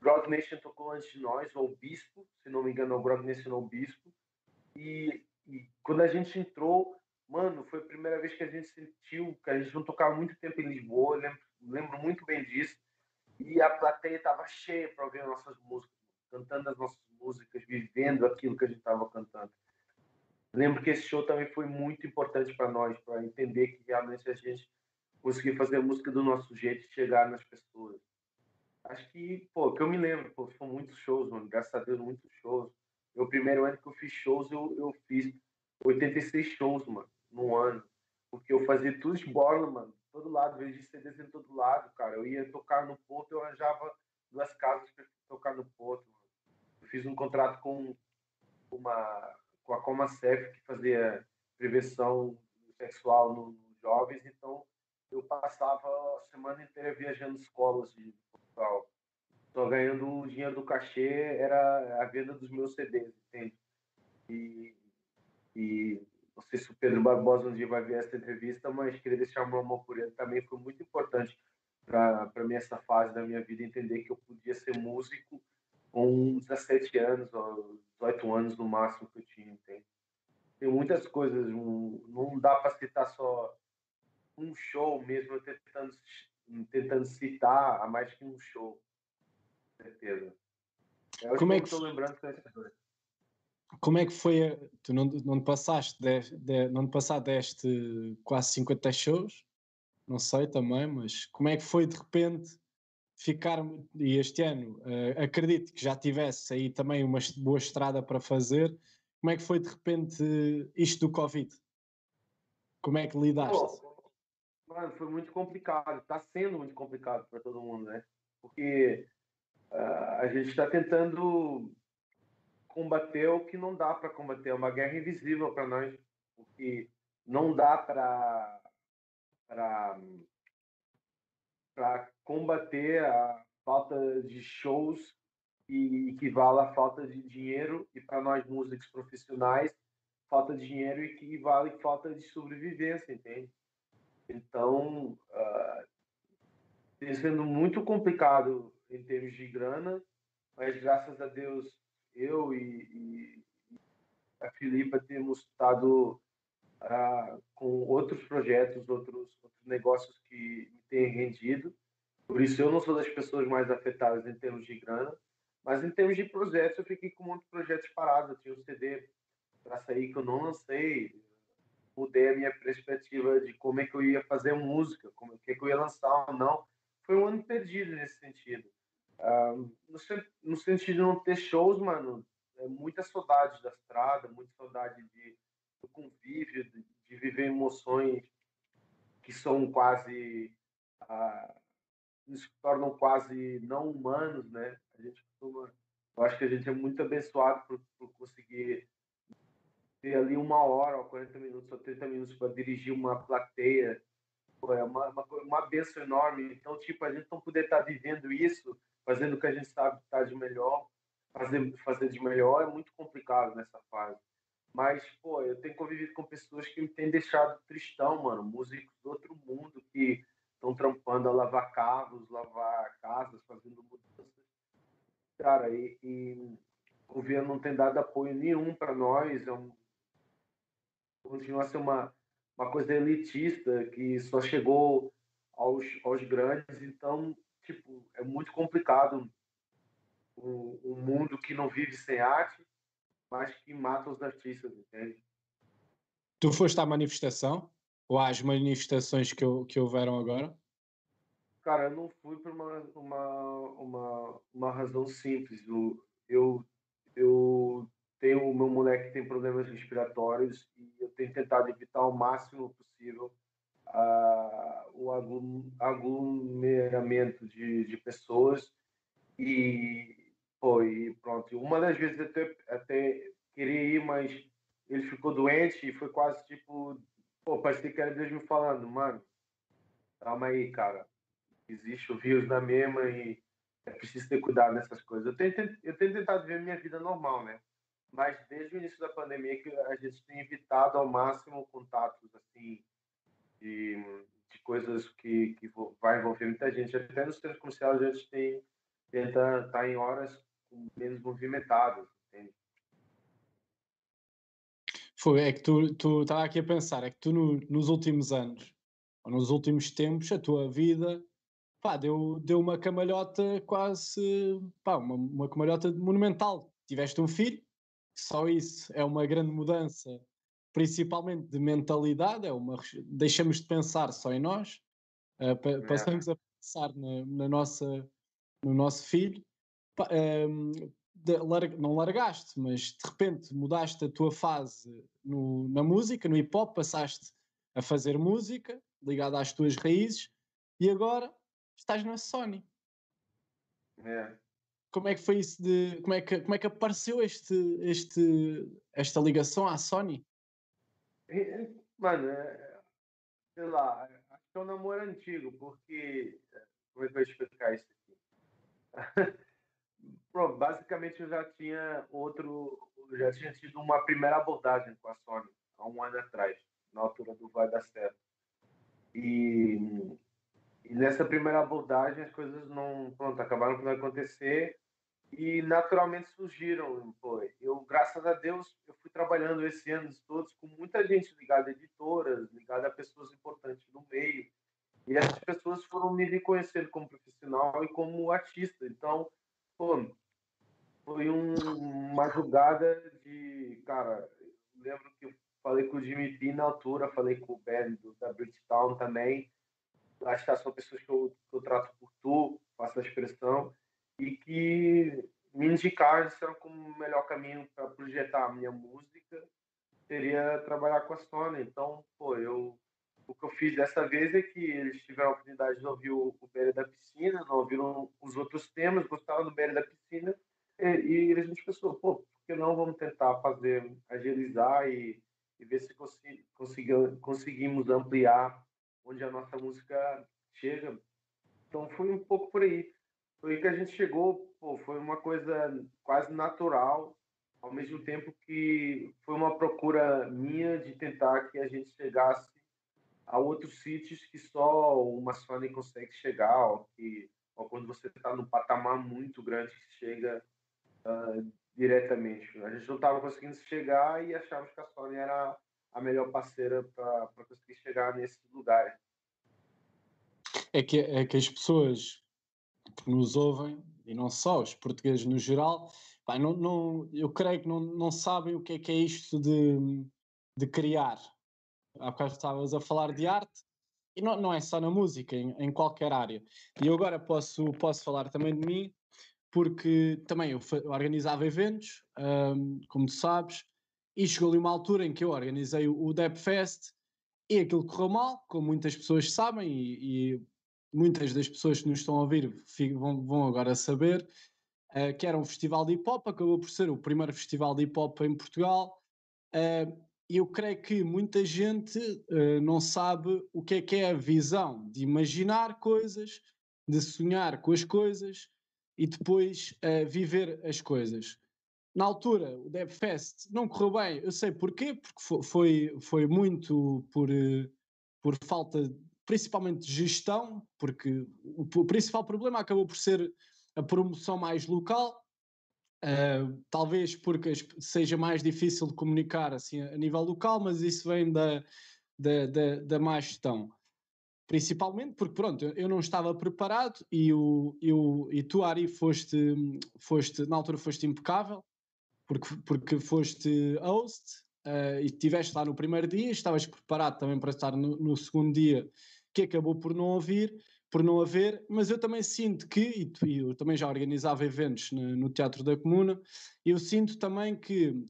Grog Nation tocou antes de nós, ou Bispo, se não me engano, o Grog Nation ou Bispo. E, e, quando a gente entrou, mano, foi a primeira vez que a gente sentiu que a gente não tocava muito tempo em Lisboa, lembro, lembro muito bem disso. E a plateia estava cheia para ouvir nossas músicas, cantando as nossas músicas, vivendo aquilo que a gente estava cantando. Lembro que esse show também foi muito importante para nós, para entender que realmente a gente conseguir fazer a música do nosso jeito e chegar nas pessoas. Acho que, pô, que eu me lembro, pô, foram muitos shows, mano, graças a Deus, muitos shows. Meu primeiro ano que eu fiz shows, eu, eu fiz 86 shows, mano, no ano. Porque eu fazia tudo de bola, mano, todo lado, vejo CDs em todo lado, cara. Eu ia tocar no Porto, eu arranjava duas casas para tocar no Porto, mano. Eu fiz um contrato com uma com a Comacef, que fazia prevenção sexual nos jovens, então eu passava a semana inteira viajando escolas de Portugal. Só ganhando o dinheiro do cachê era a venda dos meus CDs, entende? E, e não sei se o Pedro Barbosa um dia vai ver essa entrevista, mas queria deixar uma mão por ele também. Foi muito importante para mim essa fase da minha vida entender que eu podia ser músico com 17 anos, ou 18 anos no máximo que eu tinha, entende? Tem muitas coisas, não, não dá para citar só um show mesmo, eu tentando, tentando citar a mais que um show, com certeza. É Como é que estou lembrando Como é que foi? Tu não, não passaste, de, de, não passaste deste quase 50 shows? Não sei também, mas como é que foi de repente ficar, e este ano uh, acredito que já tivesse aí também uma boa estrada para fazer, como é que foi de repente isto do Covid? Como é que lidaste? Mano, foi muito complicado, está sendo muito complicado para todo mundo, né? Porque uh, a gente está tentando combater o que não dá para combater, é uma guerra invisível para nós, porque não dá para para combater a falta de shows que equivale à falta de dinheiro e para nós músicos profissionais falta de dinheiro equivale à falta de sobrevivência, entende? Então, uh, tem sendo muito complicado em termos de grana, mas graças a Deus eu e, e a Filipa temos estado uh, com outros projetos, outros, outros negócios que me têm rendido. Por isso eu não sou das pessoas mais afetadas em termos de grana, mas em termos de projetos eu fiquei com muitos projetos parados. Eu tinha um CD para sair que eu não lancei, mudei a minha perspectiva de como é que eu ia fazer música, como é que eu ia lançar ou não. Foi um ano perdido nesse sentido. No, sentido de não ter shows, mano, é muita saudade da estrada, muita saudade de, do convívio, de, de viver emoções que são quase. Uh, nos tornam quase não humanos, né? A gente costuma. Eu acho que a gente é muito abençoado por, por conseguir ter ali uma hora, ou 40 minutos, ou 30 minutos para dirigir uma plateia. é uma, uma, uma benção enorme. Então, tipo, a gente não poder estar tá vivendo isso, fazendo o que a gente sabe estar tá de melhor, fazer, fazer de melhor, é muito complicado nessa fase. Mas, pô, eu tenho convivido com pessoas que me têm deixado tristão, mano. Músicos do outro mundo que estão trampando a lavar carros, lavar casas, fazendo mudanças. Cara, e, e o governo não tem dado apoio nenhum para nós, é um, continua a ser uma, uma coisa elitista que só chegou aos, aos grandes, então, tipo, é muito complicado um, um mundo que não vive sem arte, mas que mata os artistas, entende? Tu foste à manifestação? Ou às manifestações que, que houveram agora? Cara, eu não fui por uma, uma, uma, uma razão simples. Eu, eu, eu tenho o meu moleque tem problemas respiratórios e eu tenho tentado evitar ao máximo possível uh, o aglomeramento de, de pessoas e foi pronto. Uma das vezes até, até queria ir, mas ele ficou doente e foi quase tipo Pô, parecia que era Deus me falando, mano, calma aí, cara. Existe o vírus da mesma e é preciso ter cuidado nessas coisas. Eu tenho, eu tenho tentado viver minha vida normal, né? Mas desde o início da pandemia que a gente tem evitado ao máximo contatos, assim, de, de coisas que, que vai envolver muita gente. Até nos centros comerciais a gente tem, tenta estar tá em horas menos movimentadas, entende? Foi, é que tu, tu estava aqui a pensar, é que tu no, nos últimos anos, ou nos últimos tempos, a tua vida pá, deu, deu uma camalhota quase, pá, uma, uma camalhota monumental. Tiveste um filho, só isso é uma grande mudança principalmente de mentalidade, é uma, deixamos de pensar só em nós, uh, pa, passamos a pensar na, na, nossa, no nosso filho. Um, de, larga, não largaste, mas de repente mudaste a tua fase no, na música, no hip hop, passaste a fazer música ligada às tuas raízes e agora estás na Sony. É. Como é que foi isso de. Como é que, como é que apareceu este, este, esta ligação à Sony? Mano, é, sei lá, acho que é um namoro antigo, porque. Como é que eu vou explicar isso aqui? *laughs* Pronto, basicamente eu já tinha outro. Já tinha tido uma primeira abordagem com a Sony há um ano atrás, na altura do Vai Dar Certo. E e nessa primeira abordagem as coisas não, pronto, acabaram por não acontecer e naturalmente surgiram. Pô, eu, graças a Deus, eu fui trabalhando esses anos todos com muita gente ligada a editoras, ligada a pessoas importantes no meio. E essas pessoas foram me reconhecendo como profissional e como artista. Então, pô, foi um, uma jogada de, cara, lembro que eu falei com o Jimmy P na altura, falei com o Ben do, da Bridgetown também, acho que são pessoas que eu, que eu trato por tu, faço a expressão, e que me indicaram, como o melhor caminho para projetar a minha música seria trabalhar com a Sony. Então, pô, eu, o que eu fiz dessa vez é que eles tiveram a oportunidade de ouvir o, o Beira da Piscina, não ouviram os outros temas, gostaram do Beira da Piscina, e, e eles me pensaram, pô, por que não vamos tentar fazer, agilizar e, e ver se conseguimos ampliar onde a nossa música chega. Então foi um pouco por aí. Foi que a gente chegou, pô, foi uma coisa quase natural, ao mesmo tempo que foi uma procura minha de tentar que a gente chegasse a outros sítios que só uma Sony consegue chegar, ou, que, ou quando você está num patamar muito grande que chega uh, diretamente. A gente não estava conseguindo chegar e achávamos que a Sony era a melhor parceira para conseguir chegar nesses lugares. É que, é que as pessoas que nos ouvem, e não só, os portugueses no geral, pá, não, não, eu creio que não, não sabem o que é que é isto de, de criar. Há bocado estavas a falar de arte, e não, não é só na música, em, em qualquer área. E eu agora posso, posso falar também de mim, porque também eu, eu organizava eventos, um, como tu sabes, e chegou ali uma altura em que eu organizei o, o Fest e aquilo correu mal, como muitas pessoas sabem, e, e muitas das pessoas que nos estão a ouvir vão, vão agora saber, uh, que era um festival de hip hop, acabou por ser o primeiro festival de hip hop em Portugal. Uh, eu creio que muita gente uh, não sabe o que é que é a visão de imaginar coisas, de sonhar com as coisas e depois viver as coisas na altura o DevFest não correu bem, eu sei porquê, porque foi, foi muito por, por falta, principalmente gestão, porque o, o principal problema acabou por ser a promoção mais local, uh, talvez porque seja mais difícil de comunicar assim a nível local, mas isso vem da, da, da, da má gestão. Principalmente porque pronto, eu não estava preparado e, o, eu, e tu Ari foste, foste, na altura foste impecável, porque, porque foste host uh, e estiveste lá no primeiro dia, estavas preparado também para estar no, no, segundo dia, que acabou por não ouvir, por não haver, mas eu também sinto que, e eu também já organizava eventos no, no Teatro da Comuna, eu sinto também que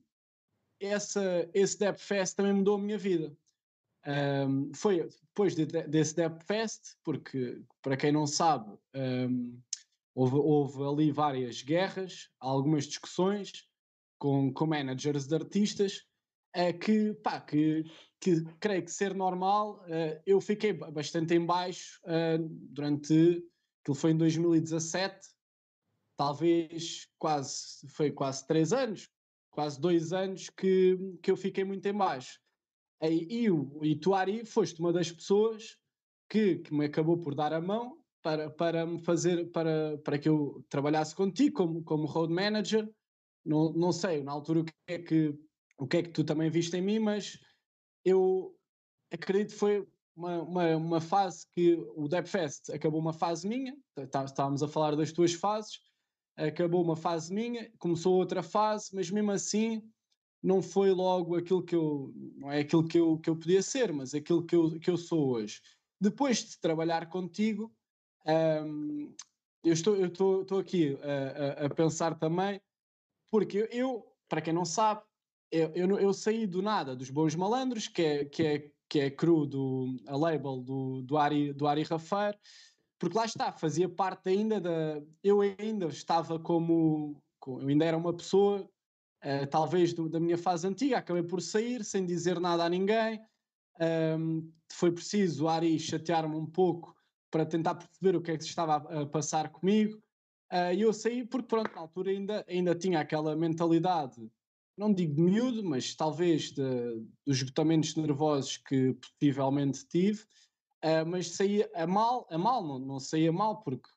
essa, esse Dep Fest também mudou a minha vida. Um, foi depois de, de, desse Dep Fest, porque para quem não sabe, um, houve, houve ali várias guerras, algumas discussões, com, com managers de artistas, que, pá, que, que creio que ser normal, uh, eu fiquei bastante em baixo uh, durante, aquilo foi em 2017, talvez quase, foi quase três anos, quase dois anos que, que eu fiquei muito em baixo. E, e, e tu, Ari, foste uma das pessoas que, que me acabou por dar a mão para, para me fazer, para, para que eu trabalhasse contigo como, como road manager não, não sei na altura o que, é que, o que é que tu também viste em mim, mas eu acredito que foi uma, uma, uma fase que o Depfest acabou uma fase minha, tá, tá, estávamos a falar das tuas fases, acabou uma fase minha, começou outra fase, mas mesmo assim não foi logo aquilo que eu, não é aquilo que eu, que eu podia ser, mas aquilo que eu, que eu sou hoje. Depois de trabalhar contigo, um, eu estou, eu estou, estou aqui a, a, a, pensar também, porque eu, para quem não sabe, eu, eu, eu, saí do nada dos Bons Malandros, que é, que é, que é cru do, a label do, do, Ari, do Ari Raffair, porque lá está, fazia parte ainda da. Eu ainda estava como. Eu ainda era uma pessoa, uh, talvez do, da minha fase antiga, acabei por sair sem dizer nada a ninguém. Um, foi preciso o Ari chatear-me um pouco para tentar perceber o que é que se estava a, a passar comigo. Uh, e eu saí porque, pronto, na altura ainda, ainda tinha aquela mentalidade, não digo de miúdo, mas talvez de, dos esgotamentos nervosos que possivelmente tive, uh, mas saía a mal, a mal, não, não saía mal, porque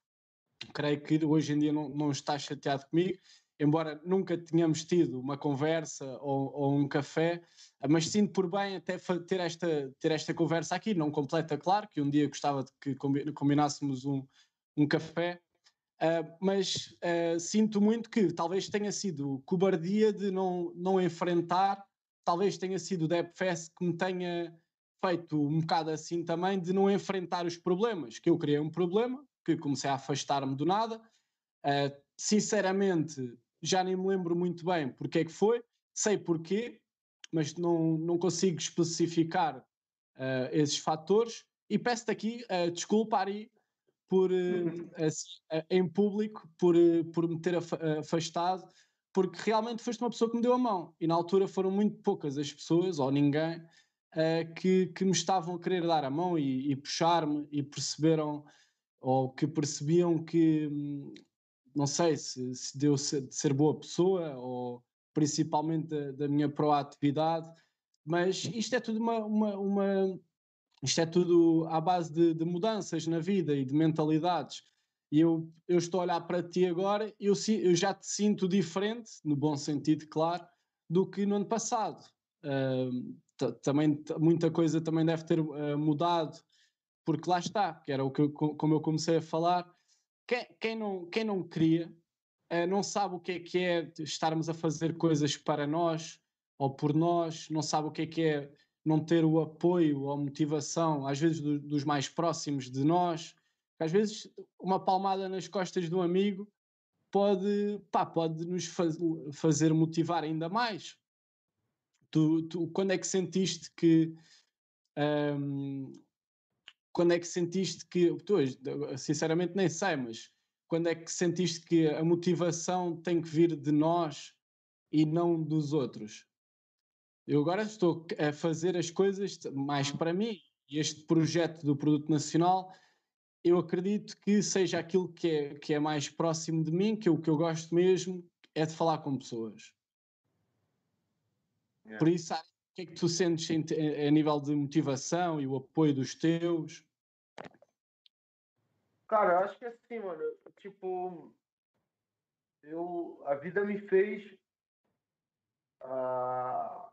creio que hoje em dia não, não está chateado comigo, embora nunca tenhamos tido uma conversa ou, ou um café, mas sinto por bem até ter esta, ter esta conversa aqui, não completa, claro, que um dia gostava de que combinássemos um, um café, uh, mas uh, sinto muito que talvez tenha sido cobardia de não, não enfrentar, talvez tenha sido o Depfest que me tenha feito um bocado assim também de não enfrentar os problemas, que eu criei um problema, que comecei a afastar-me do nada, uh, sinceramente já nem me lembro muito bem porque é que foi, sei porquê, mas não, não consigo especificar esses fatores. E peço-te aqui desculpa, Ari, por, uh, em público, por, por me ter afastado, porque realmente foste uma pessoa que me deu a mão. E na altura foram muito poucas as pessoas, ou ninguém, que, que me estavam a querer dar a mão e, e puxar-me e perceberam, ou que percebiam que hum, não sei se, se deu de ser boa pessoa ou principalmente da, da, minha proatividade, mas isto é tudo uma, uma, uma isto é tudo à base de, de, mudanças na vida e de mentalidades. E eu, eu estou a olhar para ti agora, eu, eu já te sinto diferente, no bom sentido, claro, do que no ano passado. Uh, também muita coisa também deve ter uh, mudado, porque lá está, que era o que eu, como eu comecei a falar, quem, quem, não, quem não queria uh, não sabe o que é que é estarmos a fazer coisas para nós ou por nós, não sabe o que é que é não ter o apoio ou motivação, às vezes do, dos mais próximos de nós. Às vezes uma palmada nas costas de um amigo pode, pá, pode nos faz, fazer motivar ainda mais. Tu, tu, quando é que sentiste que um, quando é que sentiste que, tu, sinceramente nem sei, mas quando é que sentiste que a motivação tem que vir de nós e não dos outros? Eu agora estou a fazer as coisas mais para mim e este projeto do Produto Nacional eu acredito que seja aquilo que é, que é mais próximo de mim, que é o que eu gosto mesmo, é de falar com pessoas. Yeah. Por isso, o que é que tu sentes em, a nível de motivação e o apoio dos teus? Cara, eu acho que é assim, mano, tipo, eu, a vida me fez. Uh,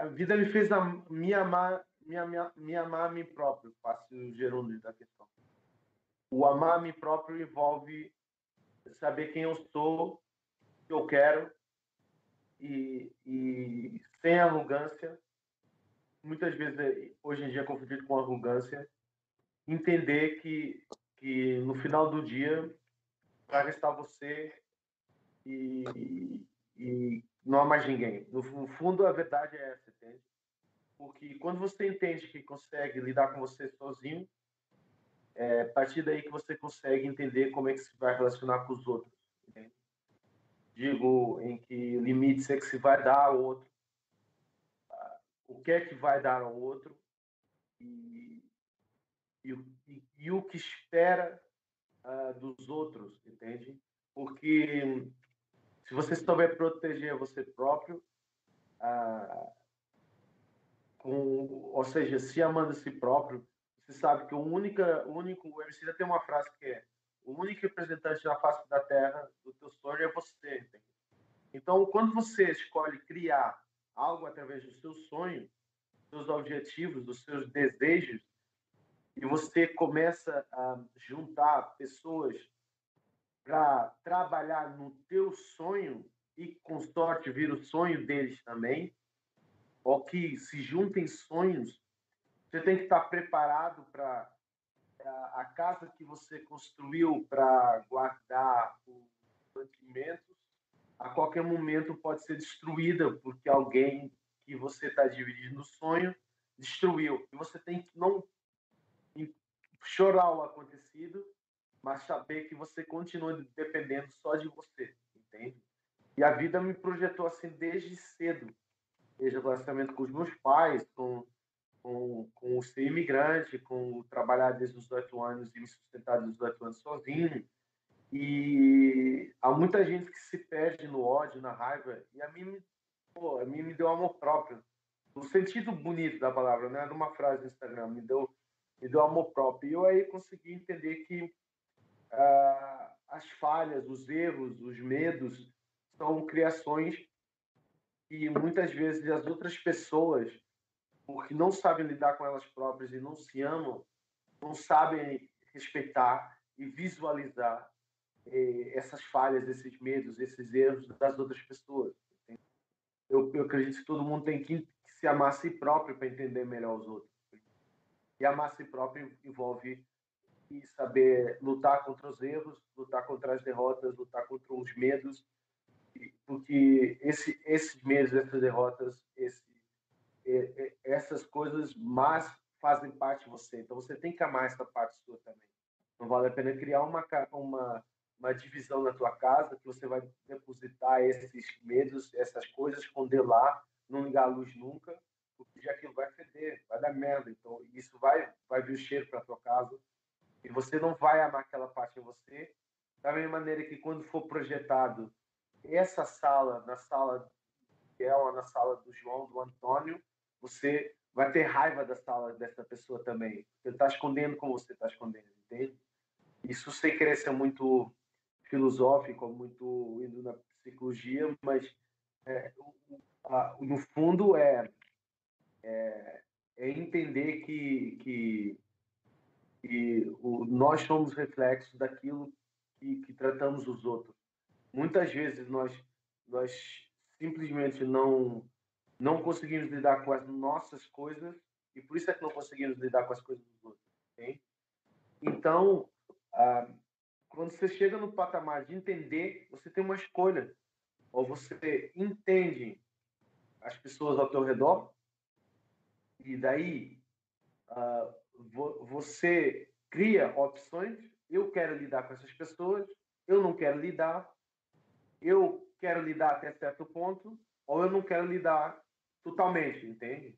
a vida me fez me amar, me, me, me amar a mim próprio, faço o gerúndio da questão. O amar a mim próprio envolve saber quem eu sou, o que eu quero, e, e sem arrogância, muitas vezes hoje em dia é confundido com arrogância, entender que, que no final do dia vai restar você e, e não há mais ninguém. No, fundo, a verdade é essa, entende? Porque quando você entende que consegue lidar com você sozinho, é a partir daí que você consegue entender como é que se vai relacionar com os outros. Entende? Digo, em que limites é que se vai dar ao outro, o que é que vai dar ao outro e, e, e, e o que espera uh, dos outros, entende? Porque se você souber proteger você próprio, uh, com, ou seja, se amando a si próprio, você sabe que o único, o único, o MC tem uma frase que é o único representante na face da Terra do teu sonho é você. Então, quando você escolhe criar algo através do seu sonho, dos seus objetivos, dos seus desejos, e você começa a juntar pessoas para trabalhar no teu sonho, e com sorte vira o sonho deles também, ou que se juntem sonhos, você tem que estar preparado para a casa que você construiu para guardar os mantimentos, a qualquer momento pode ser destruída porque alguém que você está dividindo o sonho destruiu. E você tem que não chorar o acontecido, mas saber que você continua dependendo só de você, entende? E a vida me projetou assim desde cedo, desde o relacionamento com os meus pais, com com, com o ser imigrante, com trabalhar desde os 18 anos e me sustentar desde os 18 anos sozinho. E há muita gente que se perde no ódio, na raiva, e a mim, pô, a mim me deu amor próprio. No sentido bonito da palavra, não era uma frase do Instagram, me deu, me deu amor próprio. E eu aí consegui entender que as falhas, os erros, os medos são criações que muitas vezes as outras pessoas porque não sabem lidar com elas próprias e não se amam, não sabem respeitar e visualizar eh, essas falhas, esses medos, esses erros das outras pessoas. Eu, eu acredito que todo mundo tem que se amar a si próprio para entender melhor os outros. E amar a si próprio envolve saber lutar contra os erros, lutar contra as derrotas, lutar contra os medos, porque esse, esses medos, essas derrotas, esse essas coisas más fazem parte de você. Então você tem que amar essa parte sua também. Não vale a pena criar uma, uma, uma divisão na tua casa que você vai depositar esses medos, essas coisas, esconder lá, não ligar a luz nunca, porque já aquilo vai feder, vai dar merda. Então isso vai, vai vir o cheiro para tua casa e você não vai amar aquela parte em você. Da mesma maneira que quando for projetado essa sala, na sala de Miguel, na sala do João, do Antônio, você vai ter raiva da sala dessa pessoa também. Ele está escondendo como você está escondendo, entende? Isso sem querer ser muito filosófico, muito indo na psicologia, mas é, no fundo é, é, é entender que, que, que o, nós somos reflexos daquilo que, que tratamos os outros. Muitas vezes nós, nós simplesmente não não conseguimos lidar com as nossas coisas e por isso é que não conseguimos lidar com as coisas dos outros. Okay? Então, ah, quando você chega no patamar de entender, você tem uma escolha. Ou você entende as pessoas ao teu redor e daí ah, você cria opções. Eu quero lidar com essas pessoas, eu não quero lidar, eu quero lidar até certo ponto, ou eu não quero lidar totalmente, entende?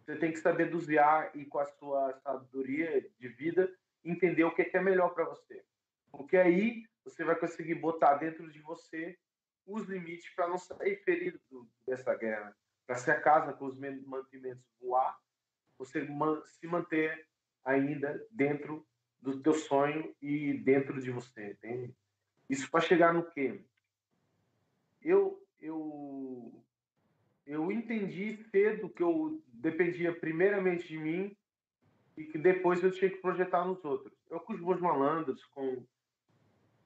Você tem que saber dosear e com a sua sabedoria de vida entender o que é melhor para você. Porque aí você vai conseguir botar dentro de você os limites para não sair ferido dessa guerra. Para se a casa com os mantimentos voar, você se manter ainda dentro do teu sonho e dentro de você, entende? Isso para chegar no quê? Eu, eu eu entendi cedo que eu dependia primeiramente de mim e que depois eu tinha que projetar nos outros. Eu com os Bons Malandros, com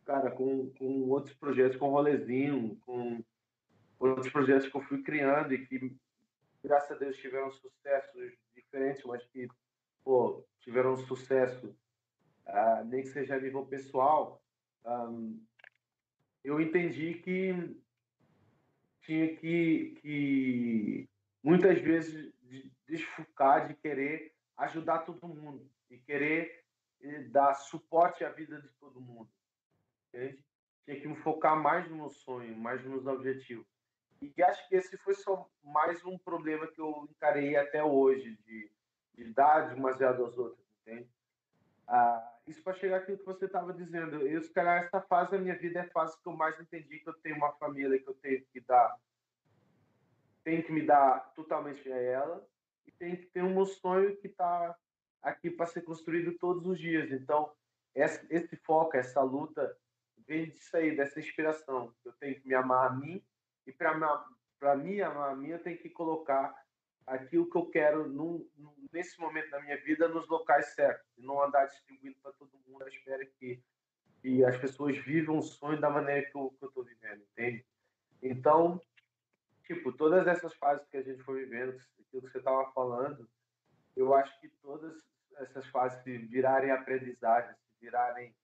cara, com, com outros projetos, com Rolezinho, com outros projetos que eu fui criando e que, graças a Deus, tiveram sucessos diferentes, mas que pô, tiveram sucesso, uh, nem que seja a nível pessoal. Um, eu entendi que tinha que, que muitas vezes desfocar de querer ajudar todo mundo e querer dar suporte à vida de todo mundo. Entende? Tinha que me focar mais no meu sonho, mais nos objetivos. E acho que esse foi só mais um problema que eu encarei até hoje, de, de dar demasiado aos outros, entende? Ah, isso para chegar aquilo que você estava dizendo. Eu, se calhar, essa fase da minha vida é a fase que eu mais entendi que eu tenho uma família, que eu tenho que dar, tenho que me dar totalmente a ela e tenho que ter um sonho que está aqui para ser construído todos os dias. Então, esse foco, essa luta, vem disso aí, dessa inspiração. Eu tenho que me amar a mim e para amar a mim, eu tenho que colocar aquilo que eu quero num, nesse momento da minha vida nos locais certos e não andar distribuindo para todo mundo à espera que, que as pessoas vivam o sonho da maneira que eu estou vivendo, entende? Então, tipo, todas essas fases que a gente foi vivendo, aquilo que você estava falando, eu acho que todas essas fases se virarem aprendizagem, virarem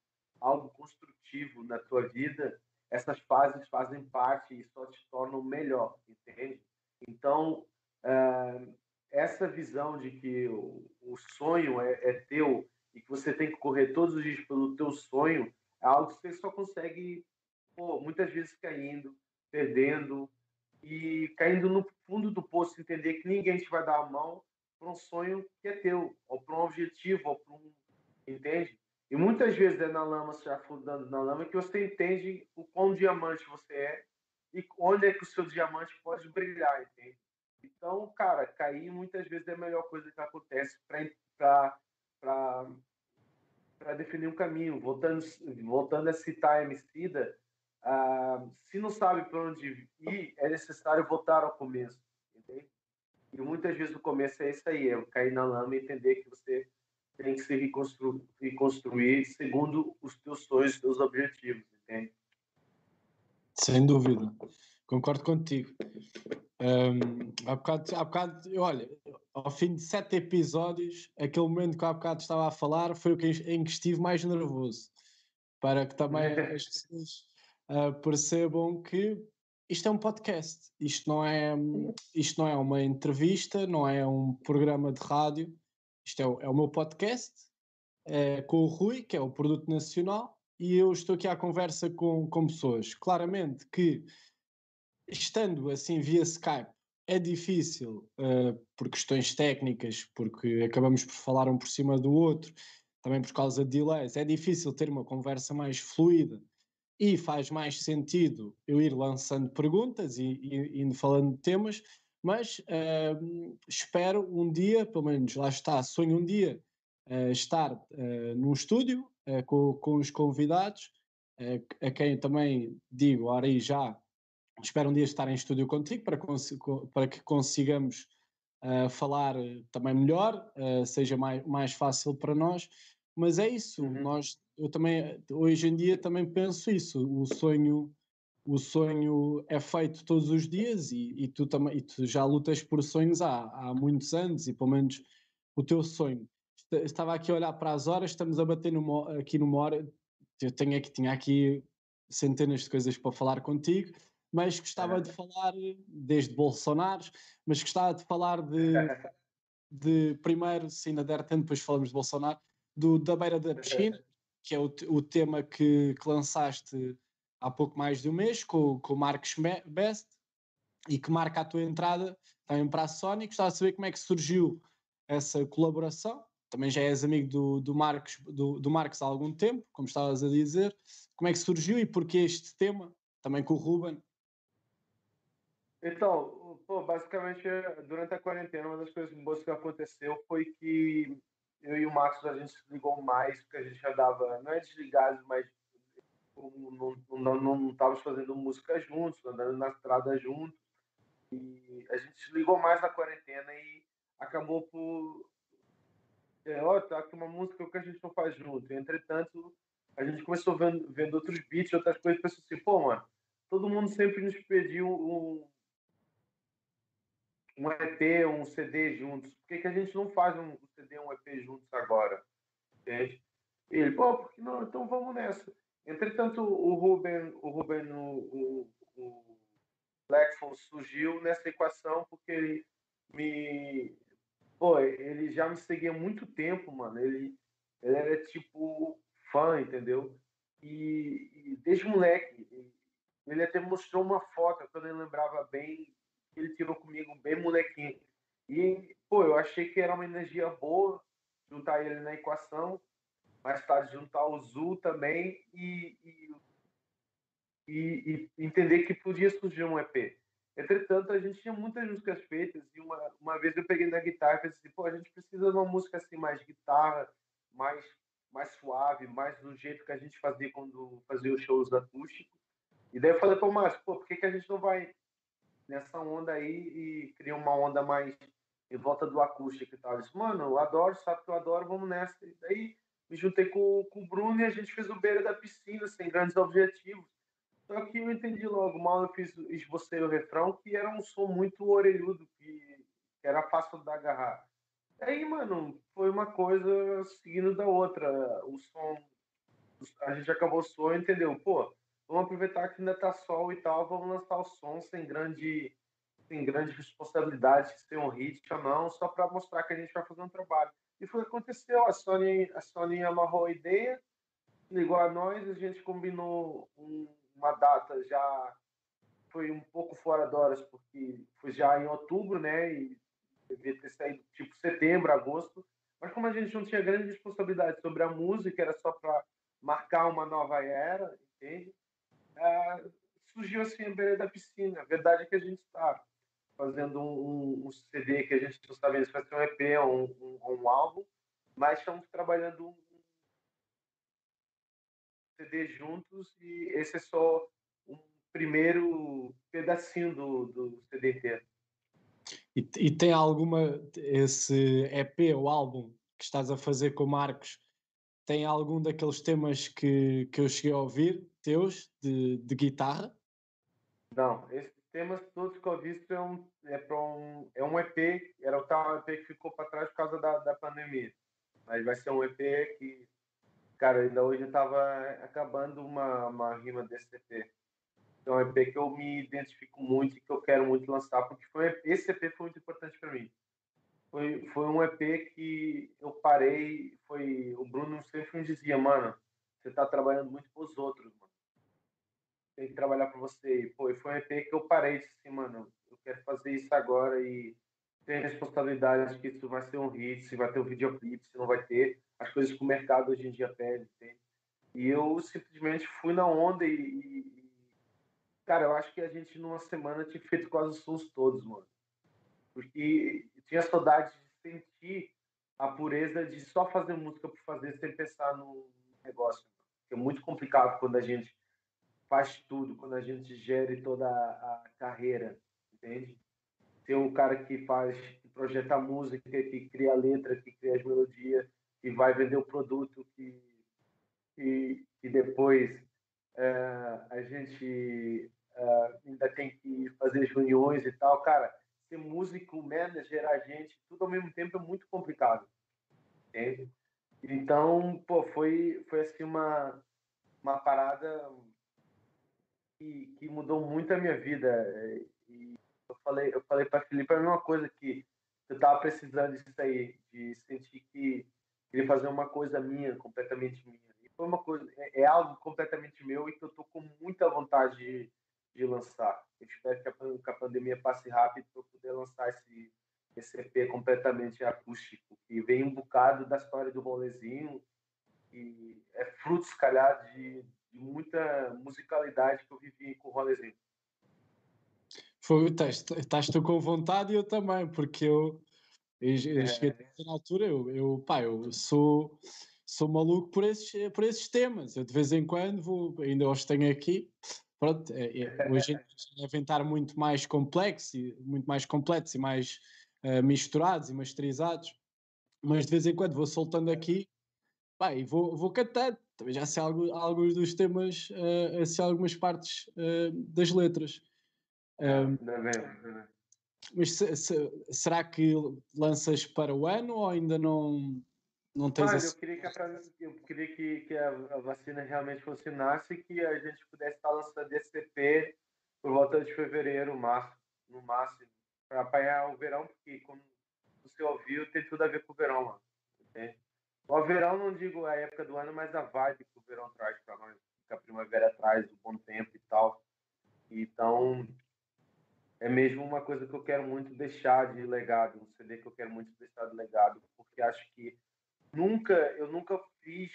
algo construtivo na tua vida, essas fases fazem parte e só te tornam melhor, entende? Então, uh, essa visão de que o, o sonho é, é, teu e que você tem que correr todos os dias pelo teu sonho é algo que você só consegue, pô, muitas vezes caindo, perdendo e caindo no fundo do poço, entender que ninguém te vai dar a mão para um sonho que é teu, ou para um objetivo, ou para um. Entende? E muitas vezes é na lama, se afundando na lama, que você entende o quão diamante você é e onde é que o seu diamante pode brilhar, entende? Então, cara, cair muitas vezes é a melhor coisa que acontece para definir um caminho. Voltando, voltando a citar a Emicida, uh, se não sabe para onde ir, é necessário voltar ao começo, entende? E muitas vezes o começo é isso aí, é cair na lama e entender que você tem que se reconstruir, reconstruir segundo os teus sonhos, os teus objetivos, entende? Sem dúvida, concordo contigo. Um, há, bocado, há bocado, olha, ao fim de sete episódios, aquele momento que há bocado estava a falar foi o que, em que estive mais nervoso. Para que também *laughs* as pessoas uh, percebam que isto é um podcast, isto não é, isto não é uma entrevista, não é um programa de rádio, isto é, o, é o meu podcast é, com o Rui, que é o produto nacional, e eu estou aqui à conversa com, com pessoas. Claramente que, estando assim via Skype, é difícil uh, por questões técnicas, porque acabamos por falar um por cima do outro, também por causa de delays, é difícil ter uma conversa mais fluida e faz mais sentido eu ir lançando perguntas e, e indo falando de temas, mas uh, espero um dia, pelo menos lá está, sonho um dia uh, estar uh, num estúdio com, com os convidados, a quem também digo, ora aí já, espero um dia estar em estúdio contigo para, para que consigamos falar também melhor, seja mais, mais fácil para nós, mas é isso, uhum. nós eu também, hoje em dia também penso isso, o sonho, o sonho é feito todos os dias e, e tu e tu já lutas por sonhos há, há muitos anos e pelo menos o teu sonho. Estava aqui a olhar para as horas, estamos a bater numa, aqui numa hora, eu tenho aqui, tinha aqui centenas de coisas para falar contigo, mas gostava de falar desde Bolsonaro, mas gostava de falar de, *laughs* de primeiro, se ainda der tempo, depois falamos de Bolsonaro, do, da beira da piscina, *laughs* que é o, o tema que, que, lançaste há pouco mais de um mês com, com o Marcos Best e que marca a tua entrada também para a Sony. Gostava de saber como é que surgiu essa colaboração. Também já és amigo do, do, Marcos, do, do Marcos há algum tempo, como estavas a dizer. Como é que surgiu e porquê este tema, também com o Ruben? Então, pô, basicamente, durante a quarentena, uma das coisas boas que aconteceu foi que eu e o Marcos a gente se ligou mais, porque a gente já dava, não é desligado, mas não, não, estávamos fazendo música juntos, andando na estrada juntos. E a gente se ligou mais na quarentena e acabou por. É, ó, tá aqui uma música que a gente não faz junto. E, entretanto, a gente começou vendo, vendo outros beats, outras coisas, e pensou assim, pô, mano, todo mundo sempre nos pediu um, um EP, um CD juntos. Por que, que a gente não faz um CD, um EP juntos agora? Entende? Ele, pô, por que não? Então vamos nessa. Entretanto, o Ruben, o Ruben, o, o, o Blackphone surgiu nessa equação porque ele me. Pô, ele já me seguia há muito tempo, mano. Ele, ele era tipo fã, entendeu? E, e desde moleque, ele até mostrou uma foto, quando ele lembrava bem ele tirou comigo bem molequinho. E, pô, eu achei que era uma energia boa juntar ele na equação, mais tarde juntar o Zul também e, e, e, e entender que podia surgir um EP. Entretanto, a gente tinha muitas músicas feitas e uma, uma vez eu peguei na guitarra e pensei, pô, a gente precisa de uma música assim, mais guitarra, mais, mais suave, mais do jeito que a gente fazia quando fazia os shows acústicos. E daí eu falei para o Márcio, pô, por que, que a gente não vai nessa onda aí e cria uma onda mais em volta do acústico e tal. Eu disse, mano, eu adoro, sabe que eu adoro, vamos nessa. E daí me juntei com, com o Bruno e a gente fez o beira da piscina, sem grandes objetivos. Só que eu entendi logo, mal eu fiz, esbocei o refrão, que era um som muito orelhudo, que, que era fácil de agarrar. Aí, mano, foi uma coisa seguindo da outra. O som, a gente acabou o som, entendeu? Pô, vamos aproveitar que ainda tá sol e tal, vamos lançar o som sem grande, sem grande responsabilidade, se tem um hit ou não, só para mostrar que a gente vai fazer um trabalho. E foi o que aconteceu. A Sony, a Sony amarrou a ideia, ligou a nós, a gente combinou um, uma data já foi um pouco fora de horas, porque foi já em outubro, né? E devia ter saído tipo setembro, agosto. Mas como a gente não tinha grande responsabilidade sobre a música, era só para marcar uma nova era, entende? É, surgiu assim a beira da piscina. A verdade é que a gente está fazendo um, um, CD que a gente não sabe se vai ser um EP ou um, um, um álbum, mas estamos trabalhando um CD juntos e esse é só um primeiro pedacinho do, do CD inteiro. E, e, tem alguma, esse EP ou álbum que estás a fazer com Marcos, tem algum daqueles temas que, que eu cheguei a ouvir, teus, de, de guitarra? Não, esses temas todos que eu ouvi é um, é, para um, é um EP, era o tal EP que ficou para trás por causa da, da pandemia. Mas vai ser um EP que Cara, ainda hoje eu estava acabando uma, uma rima desse EP. Então é um EP que eu me identifico muito e que eu quero muito lançar, porque foi, esse EP foi muito importante para mim. Foi, foi um EP que eu parei, foi o Bruno sempre me dizia, mano, você tá trabalhando muito pros outros. Tem que trabalhar para você. E, pô, foi um EP que eu parei disse assim, mano, eu quero fazer isso agora e ter responsabilidade de que isso vai ser um hit, se vai ter um videoclipe, se não vai ter as coisas que o mercado hoje em dia pede, entende? E eu simplesmente fui na onda e, e, cara, eu acho que a gente numa semana tinha feito quase os sons todos, mano. Porque tinha saudade de sentir a pureza de só fazer música por fazer sem pensar no negócio. Que é muito complicado quando a gente faz tudo, quando a gente gere toda a, carreira, entende? Tem um cara que faz, que projeta a música, que cria a letra, que cria as melodias, que vai vender o produto que, que, que depois é, a gente é, ainda tem que fazer reuniões e tal. Cara, ser músico, manager, agente, tudo ao mesmo tempo é muito complicado. Entende? Então, pô, foi, foi assim uma, uma parada que, que mudou muito a minha vida. E eu falei, eu falei para Felipe a mesma coisa que eu tava precisando disso aí, de sentir que queria fazer uma coisa minha, completamente minha. E foi uma coisa, é, é algo completamente meu e que eu tô com muita vontade de, de lançar. Eu espero que a, que a pandemia passe rápido para eu poder lançar esse, esse EP completamente acústico, que vem um bocado da história do rolezinho e é fruto, se calhar, de muita musicalidade que eu vivi com o rolezinho. Foi, estás, estás tu com vontade e eu também, porque eu eu, eu cheguei a na altura, eu, eu, pá, eu sou, sou maluco por esses, por esses temas. Eu de vez em quando vou, ainda os tenho aqui. Pronto, é, é, hoje *laughs* devem estar muito mais complexos, muito mais completos e mais uh, misturados e masterizados. Mas de vez em quando vou soltando aqui pá, e vou, vou cantando. Também já sei algo, alguns dos temas, uh, sei algumas partes uh, das letras. Um, não, não, não. Mas se, se, será que lanças para o ano ou ainda não, não tens Olha, eu queria que, a, eu queria que, que a, a, vacina realmente funcionasse e que a gente pudesse estar lançando esse CP por volta de fevereiro, março, no máximo, para apanhar o verão, porque como você ouviu, tem tudo a ver com o verão, mano. Entende? O verão não digo a época do ano, mas a vibe que o verão traz para nós, que a primavera traz, o bom tempo e tal. Então, é mesmo uma coisa que eu quero muito deixar de legado, um CD que eu quero muito deixar de legado, porque acho que nunca, eu nunca fiz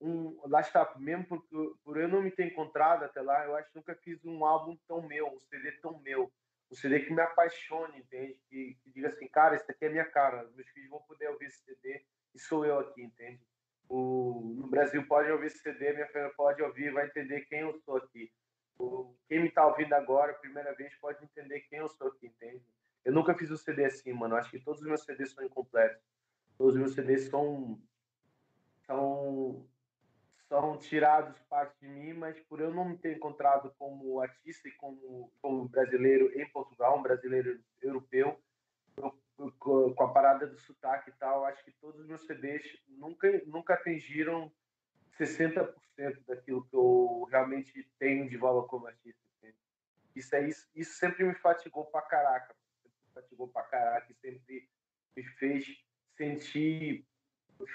um, lá está, mesmo por, por eu não me ter encontrado até lá, eu acho que nunca fiz um álbum tão meu, um CD tão meu, um CD que me apaixone, entende? Que, que diga assim, cara, esse aqui é minha cara, meus filhos vão poder ouvir esse CD e sou eu aqui, entende? O, no Brasil pode ouvir CD, minha filha pode ouvir, vai entender quem eu sou aqui quem me tá ouvindo agora, primeira vez, pode entender quem eu sou aqui, entende? Eu nunca fiz um CD assim, mano. Acho que todos os meus CDs são incompletos. Todos os meus CDs são. são. são tirados parte de mim, mas por eu não me ter encontrado como artista e como, como brasileiro em Portugal, um brasileiro europeu, com a parada do sotaque e tal, acho que todos os meus CDs nunca, nunca atingiram 60% daquilo que eu realmente tenho de valor como artista. Isso, é, isso, isso sempre me fatigou pra caraca. Sempre me fatigou pra caraca e sempre me fez sentir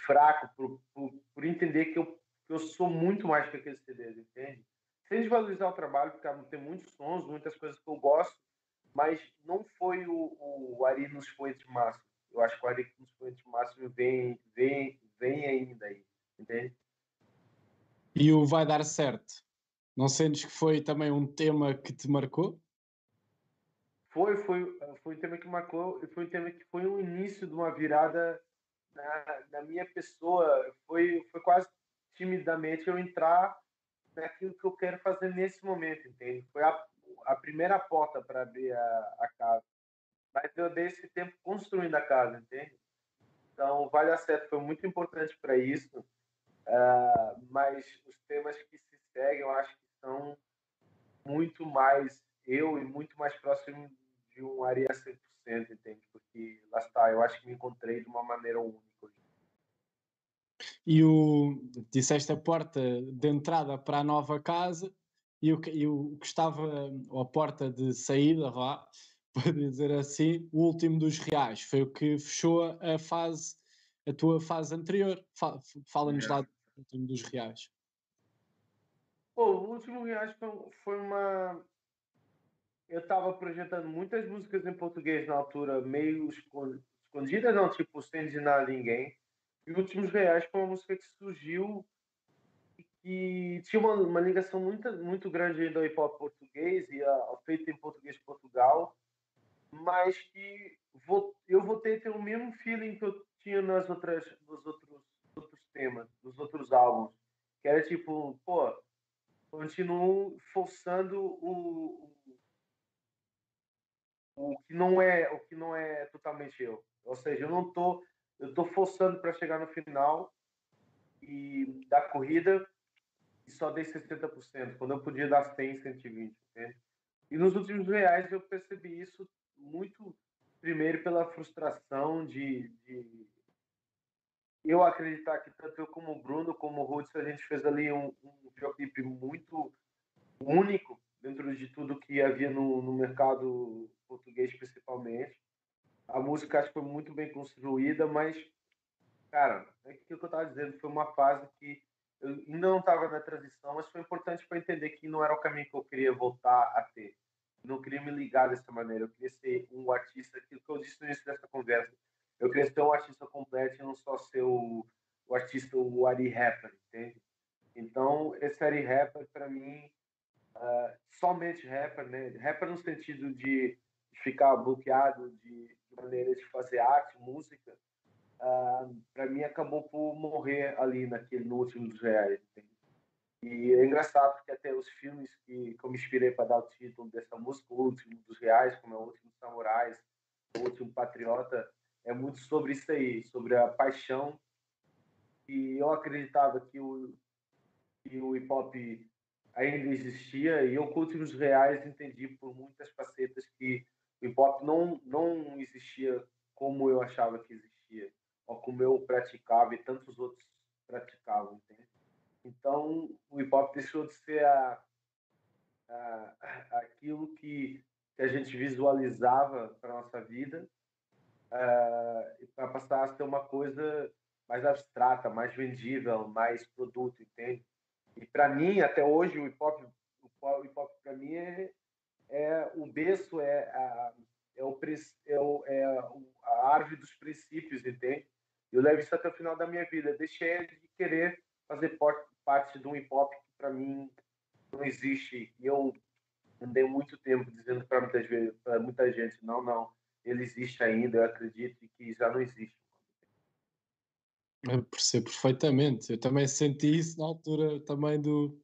fraco por, por, por entender que eu, que eu sou muito mais que aqueles CDs, entende? Sem desvalorizar o trabalho, porque tem muitos sons, muitas coisas que eu gosto, mas não foi o, o Ari nos Poetas Máximos. Eu acho que o Ari nos Poetas Máximos vem, vem, vem ainda aí, entende? E o Vai Dar Certo? Não sentes que foi também um tema que te marcou? Foi, foi, foi um tema que marcou, foi um tema que foi um início de uma virada na, na minha pessoa. Foi, foi quase timidamente eu entrar naquilo que eu quero fazer nesse momento, entende? Foi a, a primeira porta para abrir a, a casa. Mas eu dei esse tempo construindo a casa, entende? Então, Vale a Certo foi muito importante para isso, uh, mas os temas que se seguem, eu acho que são muito mais eu e muito mais próximo de um Aria 100%, entende? Porque lá está, eu acho que me encontrei de uma maneira única. E o, disseste a porta de entrada para a nova casa e o, e o que estava, a porta de saída, vá, *laughs* para dizer assim, o último dos reais, foi o que fechou a fase, a tua fase anterior. Fala-nos é. lá do último dos reais. Pô, o último reais foi, uma. Eu estava projetando muitas músicas em português na altura, meio escondidas, não, tipo, sem dizer ninguém. E Últimos Reais foi uma música que surgiu e tinha uma, uma ligação muito, muito grande do hip hop português e a, feito em português de Portugal, mas que vou, eu voltei a ter o mesmo feeling que eu tinha nas outras, nos outros, outros temas, nos outros álbuns, que era tipo, pô, continuo forçando o, o, o que não é o que não é totalmente eu. Ou seja, eu não tô eu estou forçando para chegar no final e da corrida e só dei 60%, quando eu podia dar 100, 120. Né? E nos últimos reais eu percebi isso muito, primeiro, pela frustração de, de eu acreditar que tanto eu como o Bruno, como o Roots, a gente fez ali um, um videoclipe muito único dentro de tudo que havia no, no mercado português, principalmente. A música acho que foi muito bem construída, mas, cara, é aquilo que eu estava dizendo, foi uma fase que eu ainda não estava na transição, mas foi importante para entender que não era o caminho que eu queria voltar a ter. Não queria me ligar dessa maneira, eu queria ser um artista, aquilo que eu disse no início dessa conversa. Eu queria ser um artista completo e não só ser o, o artista, o Ari Rapper, entende? Então, esse Ari Rapper, para mim, uh, somente rapper, né? Rapper no sentido de, ficar bloqueado, de, de maneira de fazer arte, música, ah, para mim acabou por morrer ali naquele no último dos reais. E é engraçado porque até os filmes que, que eu me inspirei para dar o título dessa música, o último dos reais, como é o último Samurais, o último Patriota, é muito sobre isso aí, sobre a paixão. E eu acreditava que o, que o hip hop ainda existia e eu, com últimos reais, entendi por muitas facetas que o hip hop não, não existia como eu achava que existia, como eu praticava e tantos outros praticavam, entende? Então, o hip hop deixou de ser a, a, aquilo que, que a gente visualizava para nossa vida uh, para passar a ser uma coisa mais abstrata, mais vendível, mais produto, entende? E para mim, até hoje, o hip hop, o hip hop para mim é, é o berço, é a, é, o, é, o, é a árvore dos princípios, entende? Eu levo isso até o final da minha vida. Deixei de querer fazer parte de um hip hop que para mim não existe. E eu andei muito tempo dizendo para muitas muita gente, não, não, ele existe ainda. Eu acredito que já não existe. Eu percebo perfeitamente. Eu também senti isso na altura também do,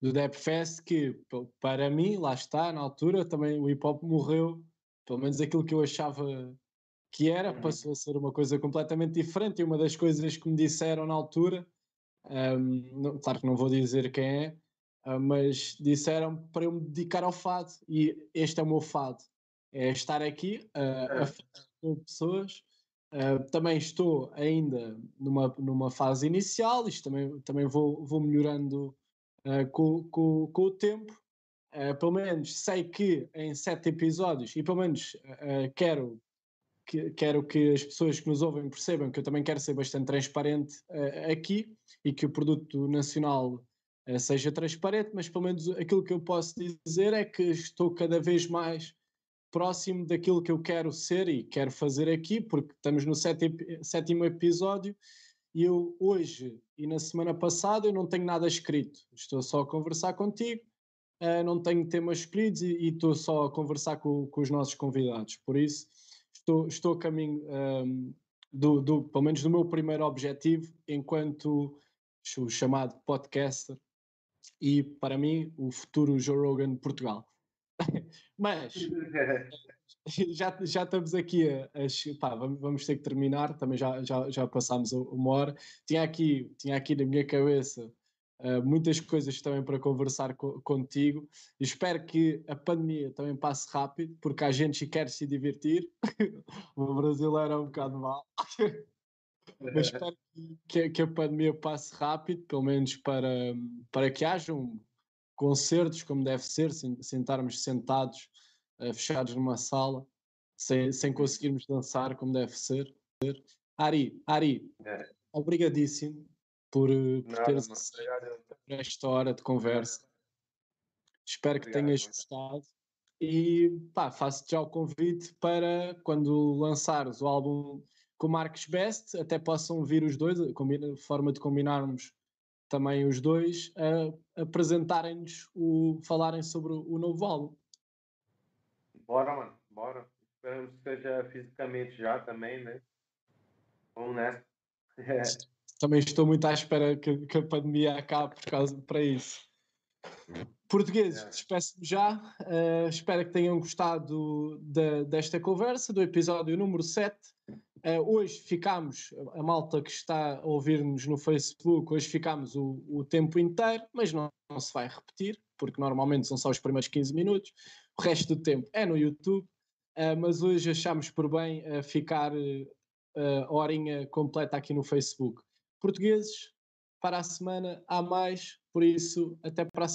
do Dep Fest, que para mim, lá está, na altura, também o hip hop morreu, pelo menos aquilo que eu achava que era, uhum. passou a ser uma coisa completamente diferente. E uma das coisas que me disseram na altura Um, claro que não vou dizer quem é, uh, mas disseram para eu me dedicar ao fado e este é o meu fado. É estar aqui uh, a falar com pessoas. Uh, também estou ainda numa, numa fase inicial, isto também, também vou, vou melhorando com, com, com o tempo. pelo menos sei que em sete episódios, e pelo menos quero que, quero que as pessoas que nos ouvem percebam que eu também quero ser bastante transparente uh, aqui e que o produto nacional uh, seja transparente, mas pelo menos aquilo que eu posso dizer é que estou cada vez mais próximo daquilo que eu quero ser e quero fazer aqui, porque estamos no sétimo episódio e eu hoje e na semana passada eu não tenho nada escrito, estou só a conversar contigo, uh, não tenho temas escolhidos e, estou só a conversar com, com os nossos convidados, por isso estou, estou a caminho um, do, do, pelo menos do meu primeiro objetivo enquanto o chamado podcaster e para mim o futuro Joe Rogan de Portugal. *laughs* Mas *laughs* já, já estamos aqui a, a pá, vamos, ter que terminar, também já, já, já passámos uma hora. Tinha aqui, tinha aqui na minha cabeça uh, muitas coisas também para conversar co contigo. Espero que a pandemia também passe rápido, porque a gente quer se divertir. *laughs* o brasileiro é um bocado mal. *laughs* Mas espero que, que, a pandemia passe rápido, pelo menos para, para que hajam concertos como deve ser, sem, sem estarmos sentados, uh, fechados numa sala, sem, sem conseguirmos dançar como deve ser. Ari, Ari, é. obrigadíssimo por, eh, por teres esta hora de conversa. Espero que obrigado, tenhas gostado. E pá, faço-te já o convite para quando lançares o álbum com Marcos Best, até possam vir os dois, a combina, forma de combinarmos também os dois, a apresentarem-nos, o, falarem sobre o, o novo álbum. Bora, mano, bora. Esperamos que seja fisicamente já também, né? Vamos nessa. *laughs* Também estou muito à espera que, que a pandemia acabe por causa para isso. Portugueses, despeço-me já. Uh, espero que tenham gostado de, desta conversa, do episódio número 7. Uh, eh, hoje ficámos, a malta que está a ouvir-nos no Facebook, hoje ficámos o, o tempo inteiro, mas não, não, se vai repetir, porque normalmente são só os primeiros 15 minutos. O resto do tempo é no YouTube. Uh, mas hoje achámos por bem ficar a horinha completa aqui no Facebook portugueses. Para a semana há mais, por isso, até para a